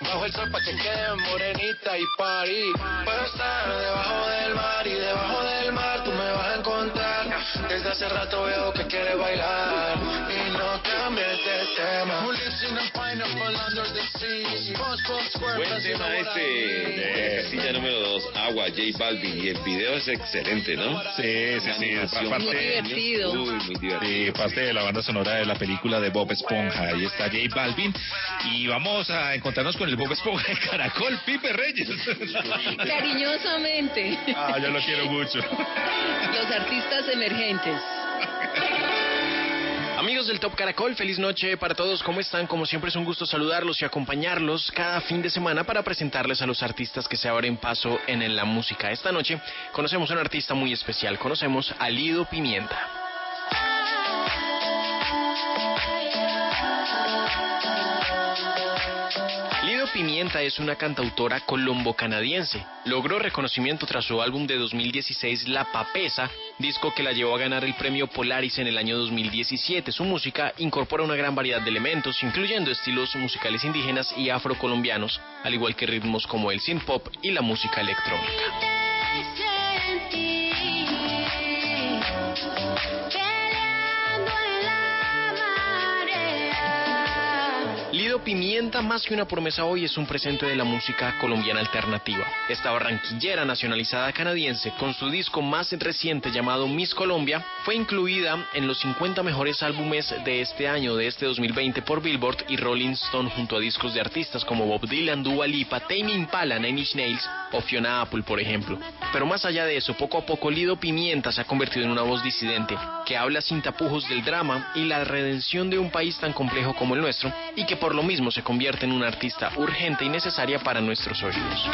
Bajo el sol pa' que quede morenita y party. Puedo estar debajo del mar y debajo del mar tú me vas a encontrar. Desde hace rato veo que quieres bailar no cambies de tema. Who lives in a pineapple under the sea? Boss, boss, square, Buen tema este. de Casilla número 2. agua, J Balvin, y el video es excelente, ¿no? Sí, sí, sí, parte, Muy divertido. Uy, muy divertido. Sí, parte de la banda sonora de la película de Bob Esponja. Ahí está J Balvin. Y vamos a encontrarnos con el Bob Esponja de Caracol, Pipe Reyes. Cariñosamente. ah, yo lo quiero mucho. Los artistas emergentes. Amigos del Top Caracol, feliz noche para todos. ¿Cómo están? Como siempre es un gusto saludarlos y acompañarlos cada fin de semana para presentarles a los artistas que se abren paso en la música. Esta noche conocemos a un artista muy especial. Conocemos a Lido Pimienta. Pimienta es una cantautora colombo-canadiense. Logró reconocimiento tras su álbum de 2016 La Papesa, disco que la llevó a ganar el premio Polaris en el año 2017. Su música incorpora una gran variedad de elementos, incluyendo estilos musicales indígenas y afrocolombianos, al igual que ritmos como el synth pop y la música electrónica. Pimienta, más que una promesa hoy, es un presente de la música colombiana alternativa. Esta barranquillera nacionalizada canadiense, con su disco más reciente llamado Miss Colombia, fue incluida en los 50 mejores álbumes de este año, de este 2020, por Billboard y Rolling Stone, junto a discos de artistas como Bob Dylan, Dua Lipa, Tame Impala, Nine Inch Nails o Fiona Apple, por ejemplo. Pero más allá de eso, poco a poco Lido Pimienta se ha convertido en una voz disidente, que habla sin tapujos del drama y la redención de un país tan complejo como el nuestro, y que por lo mismo se convierte en una artista urgente y necesaria para nuestros oídos.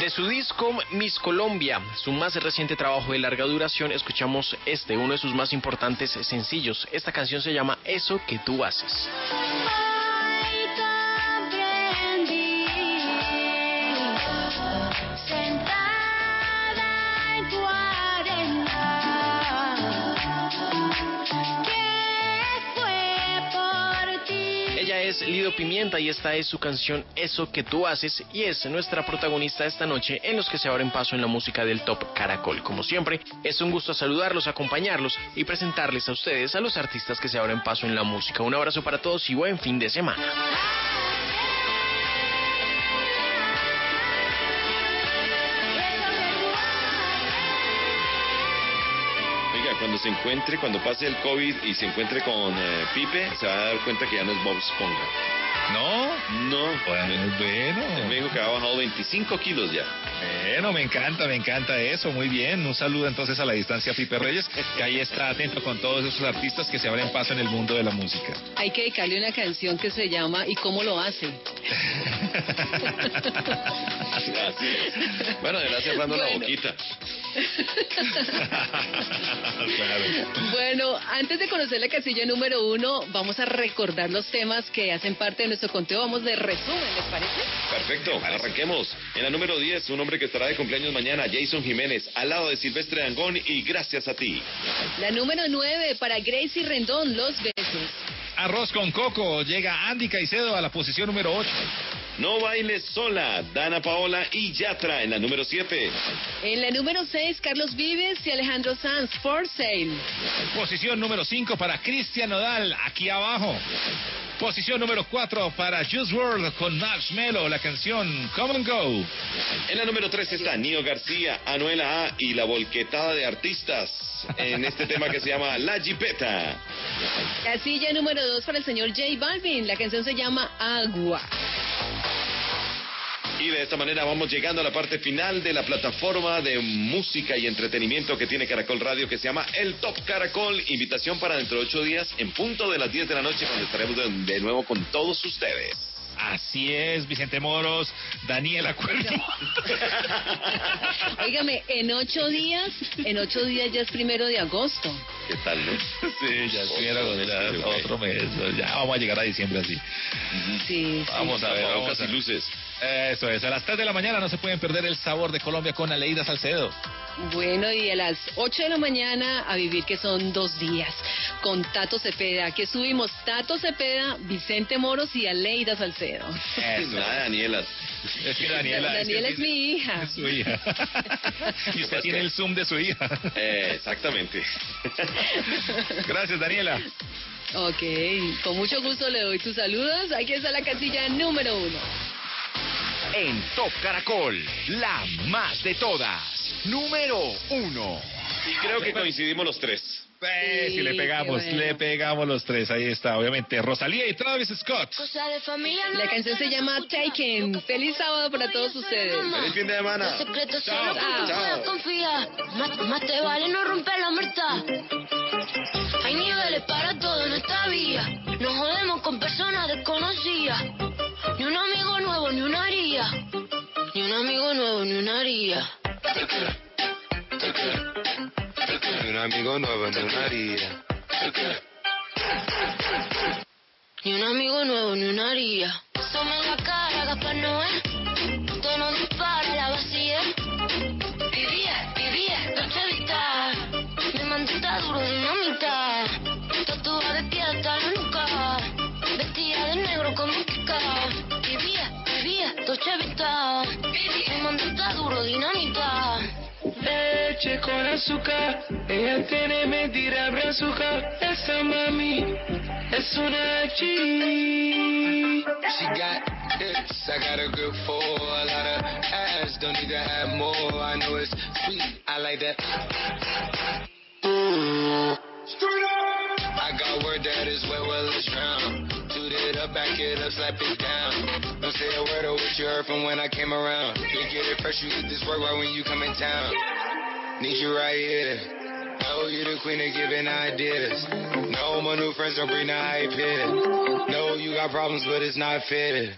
De su disco Miss Colombia, su más reciente trabajo de larga duración, escuchamos este, uno de sus más importantes sencillos. Esta canción se llama Eso que tú haces. Es Lido Pimienta y esta es su canción Eso que tú haces y es nuestra protagonista esta noche en los que se abren paso en la música del Top Caracol. Como siempre, es un gusto saludarlos, acompañarlos y presentarles a ustedes a los artistas que se abren paso en la música. Un abrazo para todos y buen fin de semana. Cuando se encuentre, cuando pase el COVID y se encuentre con eh, Pipe, se va a dar cuenta que ya no es Bob Esponja. ¿No? No. Bueno, bueno. Me dijo que ha bajado 25 kilos ya. Bueno, me encanta, me encanta eso, muy bien. Un saludo entonces a la distancia a Pipe Reyes, que ahí está atento con todos esos artistas que se abren paso en el mundo de la música. Hay que dedicarle una canción que se llama ¿Y cómo lo hace? Es. Bueno, deberá cerrando la boquita. Bueno, antes de conocer la casilla número uno, vamos a recordar los temas que hacen parte de nuestro conteo. Vamos de resumen, ¿les parece? Perfecto, arranquemos. En la número 10, un hombre que estará de cumpleaños mañana, Jason Jiménez, al lado de Silvestre Dangón y gracias a ti. La número nueve para Gracie Rendón, Los Besos. Arroz con coco, llega Andy Caicedo a la posición número 8. No bailes sola, Dana Paola y Yatra en la número 7. En la número seis, Carlos Vives y Alejandro Sanz, For Sale. Posición número 5 para Cristian Nodal, aquí abajo. Posición número 4 para Juice WRLD con Marshmello, la canción Come and Go. En la número 3 está Nio García, Anuela A y la volquetada de artistas en este tema que se llama La Jipeta. Casilla número dos para el señor J Balvin. La canción se llama Agua. Y de esta manera vamos llegando a la parte final de la plataforma de música y entretenimiento que tiene Caracol Radio que se llama El Top Caracol. Invitación para dentro de ocho días en punto de las 10 de la noche cuando estaremos de, de nuevo con todos ustedes. Así es, Vicente Moros, Daniela Cuervo. Óigame, en ocho días, en ocho días ya es primero de agosto. ¿Qué tal, no? Sí, ya estuviera Otro mes, ya, se fue. otro mes. Ya vamos a llegar a diciembre así. Sí, Vamos a ver, vamos Rocas a- y luces. Eso es, a las 3 de la mañana no se pueden perder el sabor de Colombia con Aleida Salcedo. Bueno, y a las 8 de la mañana a vivir que son dos días con Tato Cepeda. Que subimos Tato Cepeda, Vicente Moros y Aleida Salcedo. Ah, Daniela. Es que Daniela, Daniela es mi hija. es su hija. y usted tiene el zoom de su hija. Eh, exactamente. Gracias, Daniela. Ok, con mucho gusto le doy tus saludos. Aquí está la casilla número uno. En Top Caracol, la más de todas. Número uno. Y creo que coincidimos los tres. Eh, Sí, si le pegamos, bueno. le pegamos los tres. Ahí está, obviamente. Rosalía y Travis Scott. Cosa de familia no La canción se llama Taken. Feliz sábado para todos ustedes. Feliz fin de semana. Los secretos Chao. Chao. confiar. Más, más te vale no romper la muerta. Hay niveles para todo en esta vía. No jodemos con personas desconocidas. Ni un amigo nuevo, ni una haría. Ni un amigo nuevo, ni una haría. Ni un amigo nuevo, ni una haría. Ni un amigo nuevo, ni una haría. Somos la cara, Gaspar Noé. Tono dispara, la vacía. Vivía, vivía, noche vital. Mi mantita duro, dinamita. Tatuada de pie hasta la nuca. Vestida de negro como Kika. Vivía, vivía, noche vital. Mi duro, dinamita. Leche con azúcar, ella tiene mentira brazuca. Esa mami es una G. She got hips, I got a good for a lot of ass. Don't need to have more. I know it's sweet, I like that. I got word that is wet, well it's drown. Toot it up, back it up, slap it down. Don't say a word of what you heard from when I came around. You get it fresh, you get this work right when you come in town. Need you right here. Know you the queen of giving ideas. No, my new friends don't bring the hype here. No, you got problems, but it's not fair.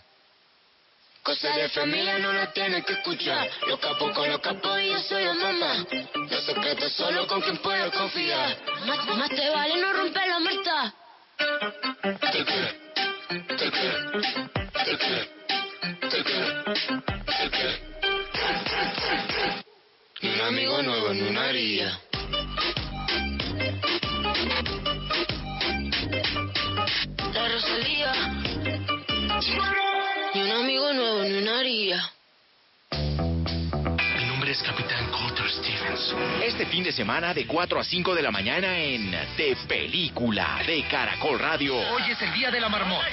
Cosa de familia no la tienes que escuchar. Los capos con los capos y yo soy la mamá. Los secretos solo con quien puedo confiar. Más, más te vale no romper la muerta. Ni un amigo nuevo, ni una haría. La Rosalía. Ni un amigo nuevo, ni una haría. Capitán Coulter Stevens. Este fin de semana de 4 a 5 de la mañana en De Película de Caracol Radio. Hoy es el día de la marmota.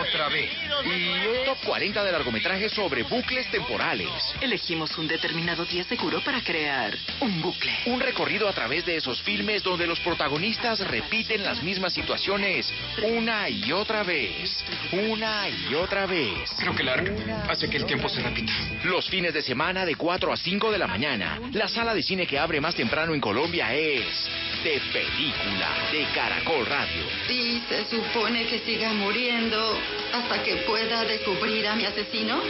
Otra vez. Y top 40 de largometrajes sobre bucles temporales. Elegimos un determinado día seguro para crear un bucle. Un recorrido a través de esos filmes donde los protagonistas repiten las mismas situaciones una y otra vez. Una y otra vez. Creo que Lark hace que el tiempo se repita. Los fines de semana de 4 a 5 de la mañana. La sala de cine que abre más temprano en Colombia es De Película de Caracol Radio. Y se supone que siga muriendo hasta que pueda descubrir a mi asesino.